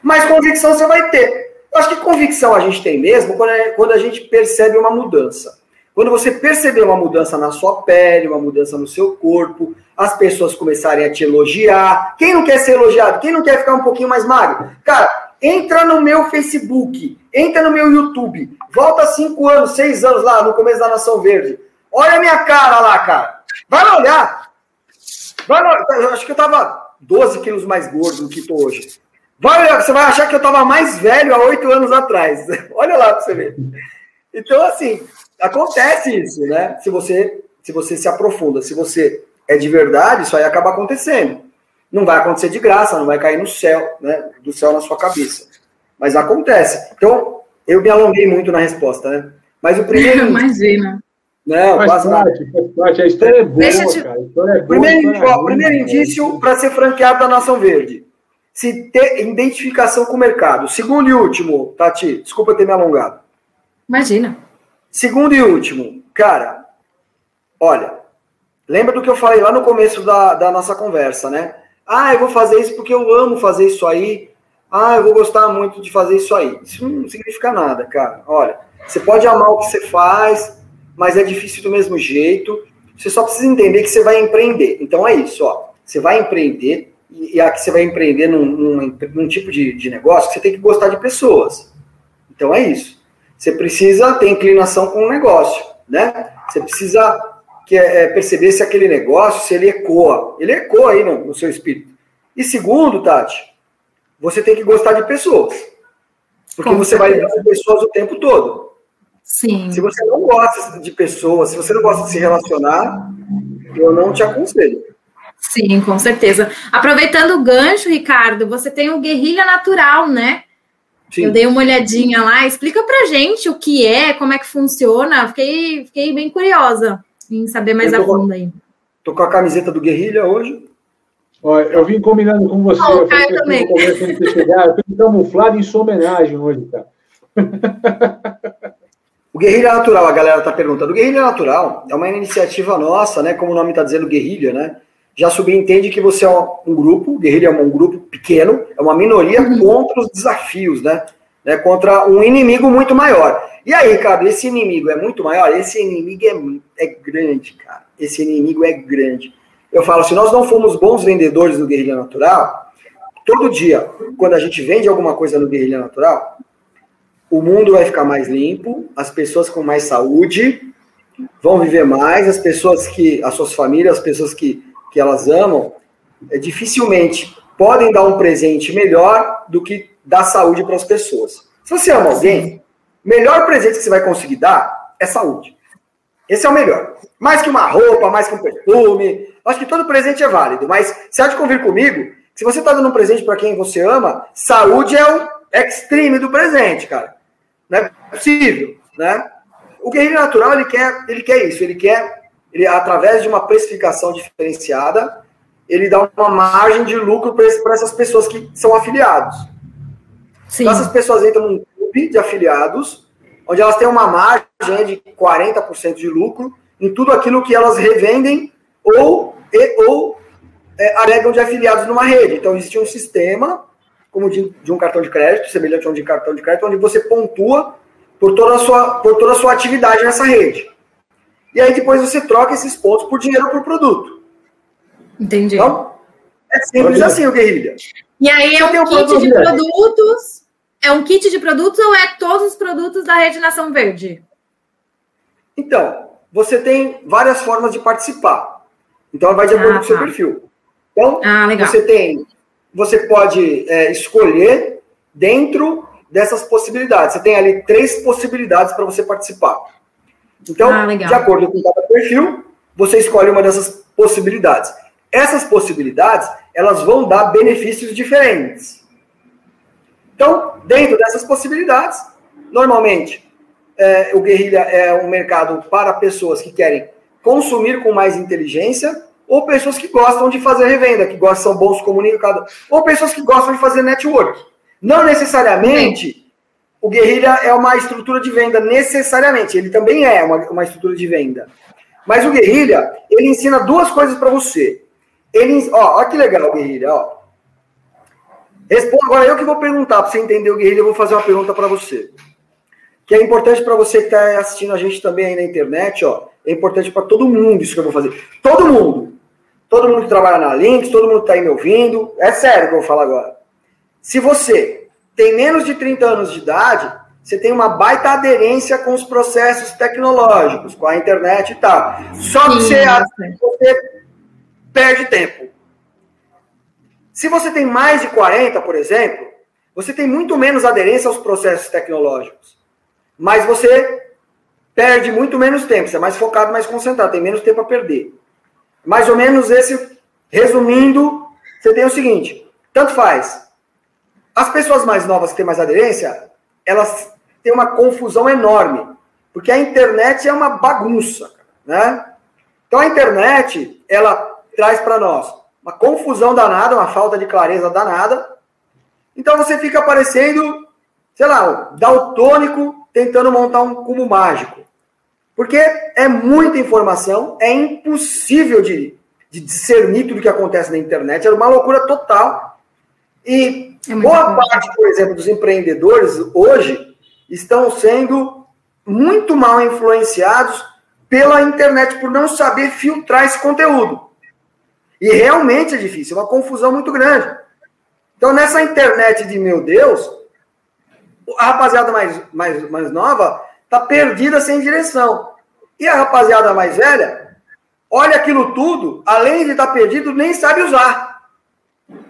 mais convicção você vai ter. Eu acho que convicção a gente tem mesmo quando, é, a gente percebe uma mudança. Quando você perceber uma mudança na sua pele, uma mudança no seu corpo, as pessoas começarem a te elogiar. Quem não quer ser elogiado? Quem não quer ficar um pouquinho mais magro? Cara, entra no meu Facebook, entra no meu YouTube, volta cinco anos, seis anos lá no começo da Nação Verde. Olha a minha cara lá, cara. Vai lá olhar. Vai lá, eu acho que eu tava 12 quilos mais gordo do que tô hoje. Vai olhar, você vai achar que eu tava mais velho há oito anos atrás. Olha lá pra você ver. Então, assim, acontece isso, né? Se você, se você se aprofunda, se você é de verdade, isso aí acaba acontecendo. Não vai acontecer de graça, não vai cair no céu, né? Do céu na sua cabeça. Mas acontece. Então, eu me alonguei muito na resposta, né? Mas o primeiro. Imagina. Não, quase nada. A história é boa, cara. É boa, primeiro, ó, primeiro indício para ser franqueado da Nação Verde. Se ter identificação com o mercado. Segundo e último, Tati, desculpa ter me alongado. Imagina. Segundo e último, cara, olha, lembra do que eu falei lá no começo da, da nossa conversa, né? Ah, eu vou fazer isso porque eu amo fazer isso aí. Ah, eu vou gostar muito de fazer isso aí. Isso não significa nada, cara. Olha, você pode amar o que você faz, mas é difícil do mesmo jeito. Você só precisa entender que você vai empreender. Então é isso, ó. Você vai empreender, e aqui você vai empreender num, num, num tipo de, de negócio que você tem que gostar de pessoas. Então é isso. Você precisa ter inclinação com o negócio, né? Você precisa que, é, perceber se aquele negócio, se ele ecoa. Ele ecoa aí no, no seu espírito. E segundo, Tati, você tem que gostar de pessoas. Porque com você certeza. vai lidar com pessoas o tempo todo. Sim. Se você não gosta de pessoas, se você não gosta de se relacionar, eu não te aconselho. Sim, com certeza. Aproveitando o gancho, Ricardo, você tem o guerrilha natural, né? Sim. Eu dei uma olhadinha lá. Explica pra gente o que é, como é que funciona. Fiquei, fiquei bem curiosa em saber mais a fundo aí. Tô com a camiseta do Guerrilha hoje. Olha, eu vim combinando com você. Oh, eu Caio também. Você chegar, eu tô camuflado em sua homenagem hoje, cara. O Guerrilha Natural, a galera tá perguntando. O Guerrilha Natural é uma iniciativa nossa, né? Como o nome está dizendo, Guerrilha, né? já subentende que você é um grupo, guerrilha é um grupo pequeno, é uma minoria uhum. contra os desafios, né? Né? Contra um inimigo muito maior. E aí, cara, esse inimigo é muito maior? Esse inimigo é, é grande, cara. Esse inimigo é grande. Eu falo, se nós não formos bons vendedores do Guerrilha Natural, todo dia, quando a gente vende alguma coisa no Guerrilha Natural, o mundo vai ficar mais limpo, as pessoas com mais saúde vão viver mais, as pessoas que, as suas famílias, as pessoas que que elas amam, é, dificilmente podem dar um presente melhor do que dar saúde para as pessoas. Se você ama alguém, o melhor presente que você vai conseguir dar é saúde. Esse é o melhor. Mais que uma roupa, mais que um perfume. Acho que todo presente é válido, mas você há de convir comigo se você está dando um presente para quem você ama, saúde é o extreme do presente, cara. Não é possível, né? o guerrilha natural ele quer, ele quer isso, ele quer, ele, através de uma precificação diferenciada, ele dá uma margem de lucro para essas pessoas que são afiliados. Sim. Então, essas pessoas entram num clube de afiliados, onde elas têm uma margem de 40% de lucro em tudo aquilo que elas revendem ou, e, ou é, alegam de afiliados numa rede. Então, existe um sistema, como de, de, um cartão de crédito, semelhante a um de cartão de crédito, onde você pontua por toda, a sua, por toda a sua atividade nessa rede. E aí depois você troca esses pontos por dinheiro ou por produto. Entendi. Então, é simples assim o guerrilha. E aí é um kit de produtos. É um kit de produtos ou é todos os produtos da Rede Nação Verde? Então, você tem várias formas de participar. Então, vai de acordo ah, com o seu tá. perfil. Então, ah, você tem, você pode é, escolher dentro dessas possibilidades. Você tem ali três possibilidades para você participar. Então, ah, de acordo com cada perfil, você escolhe uma dessas possibilidades. Essas possibilidades, elas vão dar benefícios diferentes. Então, dentro dessas possibilidades, normalmente, é, o guerrilha é um mercado para pessoas que querem consumir com mais inteligência ou pessoas que gostam de fazer revenda, que gostam, são bons comunicadores, ou pessoas que gostam de fazer network. Não necessariamente o guerrilha é uma estrutura de venda, necessariamente. Ele também é uma, uma estrutura de venda. Mas o guerrilha, ele ensina duas coisas para você. Ele, ó, ó que legal, guerrilha, ó. Responda, agora eu que vou perguntar, para você entender o guerrilha, eu vou fazer uma pergunta para você. Que é importante para você que está assistindo a gente também aí na internet, ó. É importante para todo mundo isso que eu vou fazer. Todo mundo. Todo mundo que trabalha na Links, todo mundo que está aí me ouvindo. É sério que eu vou falar agora. Se você tem menos de 30 anos de idade, você tem uma baita aderência com os processos tecnológicos, com a internet e tal. Só que você, você perde tempo. Se você tem mais de 40, por exemplo, você tem muito menos aderência aos processos tecnológicos. Mas você perde muito menos tempo, você é mais focado, mais concentrado, tem menos tempo a perder. Mais ou menos esse, resumindo, você tem o seguinte: tanto faz. As pessoas mais novas que têm mais aderência, elas têm uma confusão enorme, porque a internet é uma bagunça, né? Então a internet, ela traz para nós uma confusão danada, uma falta de clareza danada. Então você fica parecendo, sei lá, daltônico tentando montar um cubo mágico. Porque é muita informação, é impossível de, de discernir tudo que acontece na internet, era uma loucura total. E é boa bom. parte, por exemplo, dos empreendedores hoje estão sendo muito mal influenciados pela internet, por não saber filtrar esse conteúdo. E realmente é difícil, é uma confusão muito grande. Então, nessa internet de meu Deus, a rapaziada mais, mais, mais nova tá perdida sem direção. E a rapaziada mais velha, olha aquilo tudo, além de estar tá perdido, nem sabe usar.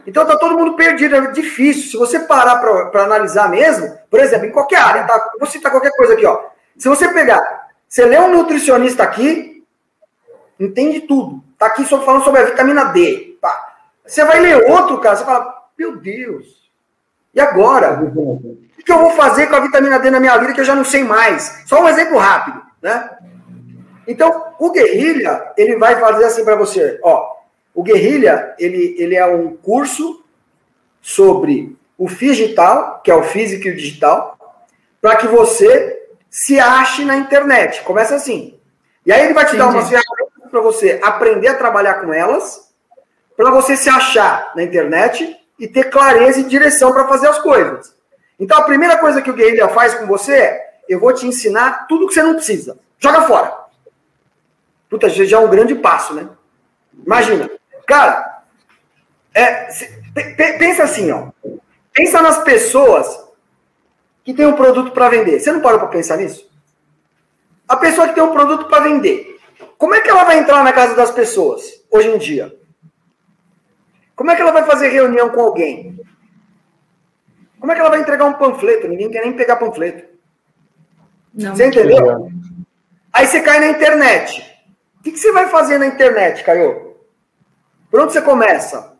Então tá todo mundo perdido, é difícil. Se você parar para analisar mesmo, por exemplo, em qualquer área, tá? Vou citar qualquer coisa aqui, ó. Se você pegar, você lê um nutricionista aqui, entende tudo. Tá aqui só falando sobre a vitamina D. Tá? Você vai ler outro, cara, você fala, meu Deus, e agora? O que eu vou fazer com a vitamina D na minha vida que eu já não sei mais? Só um exemplo rápido, né? Então, o guerrilha, ele vai fazer assim para você, ó. O guerrilha, ele, ele é um curso sobre o digital, que é o físico e o digital, para que você se ache na internet. Começa assim. E aí ele vai te Entendi. dar uma ferramenta para você aprender a trabalhar com elas, para você se achar na internet e ter clareza e direção para fazer as coisas. Então a primeira coisa que o guerrilha faz com você é: eu vou te ensinar tudo que você não precisa. Joga fora. Puta, já é um grande passo, né? Imagina. Cara, é, pensa assim, ó. Pensa nas pessoas que tem um produto para vender. Você não parou para pensar nisso? A pessoa que tem um produto para vender, como é que ela vai entrar na casa das pessoas hoje em dia? Como é que ela vai fazer reunião com alguém? Como é que ela vai entregar um panfleto? Ninguém quer nem pegar panfleto. Não. Você entendeu? Aí você cai na internet. O que, que, você vai fazer na internet, Caio? Por onde você começa?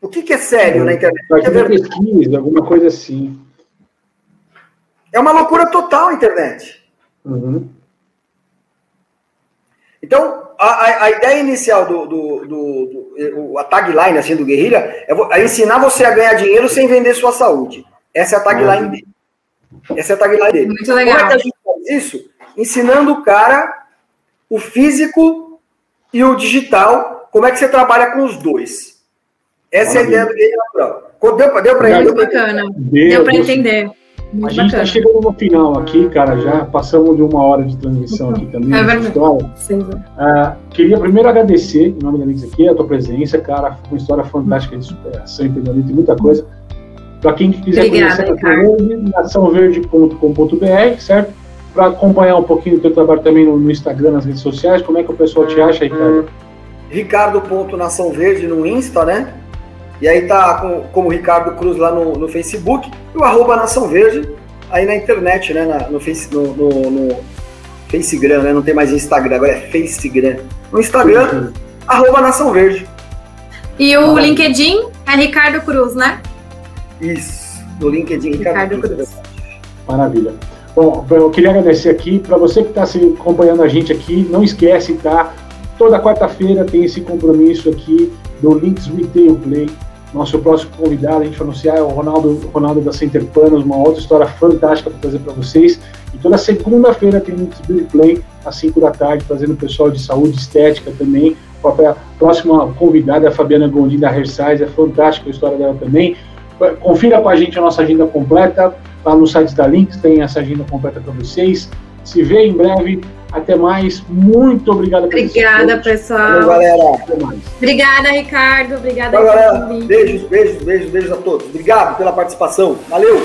O que, que é sério na internet? Vai ter é pesquisa, alguma coisa assim. É uma loucura total a internet. Uhum. Então, a, a, ideia inicial do, do, do, do, a tagline assim, do Guerrilha é, é, ensinar você a ganhar dinheiro sem vender sua saúde. Essa é a tagline dele. Essa é a tagline dele. Muito legal. Como é que a gente faz isso? Ensinando o cara o físico e o digital. Como é que você trabalha com os dois? Essa Maravilha. é a ideia do Guerrilha Natural. Deu, deu para entender? Deu, deu para entender. Muito a gente está chegando no final aqui, cara. Já passamos de uma hora de transmissão aqui também. É verdade. Uh, queria primeiro agradecer, em nome da Mix aqui, a tua presença, cara. Foi uma história fantástica de superação, empreendedorismo e muita coisa. Para quem quiser Obrigada, conhecer a Verde, naçãoverde.com.br, certo? Para acompanhar um pouquinho do teu trabalho também no, no, Instagram, nas redes sociais, como é que o pessoal te acha, Ricardo? Ricardo.naçãoverde no Insta, né? E aí tá com, como Ricardo Cruz lá no, no Facebook e o arroba Nação Verde aí na internet, né? Na, no, face, no, no, no Facegram, né? Não tem mais Instagram, agora é Facegram. No Instagram, uhum. arroba Nação Verde. E o ah, LinkedIn é Ricardo Cruz, né? Isso, no LinkedIn Ricardo, Ricardo Cruz. Cruz. Maravilha. Bom, eu queria agradecer aqui para você que está se acompanhando a gente aqui. Não esquece, tá? Toda quarta-feira tem esse compromisso aqui do Links Retail Play nosso próximo convidado, a gente vai anunciar, é o Ronaldo, Ronaldo da Center Panos, uma outra história fantástica para trazer para vocês. E toda segunda-feira tem um Play, às 5 da tarde, trazendo o pessoal de saúde estética também. A próxima convidada é a Fabiana Gondim da Hairsize, é fantástica a história dela também. Confira com a gente a nossa agenda completa, lá no site da Links tem essa agenda completa para vocês. Se vê em breve. Até mais. Muito obrigada Obrigada, pessoal. Valeu, galera. Até mais. Obrigada, Ricardo. Obrigada, Valeu, galera. Beijos, beijos, beijos, beijos a todos. Obrigado pela participação. Valeu.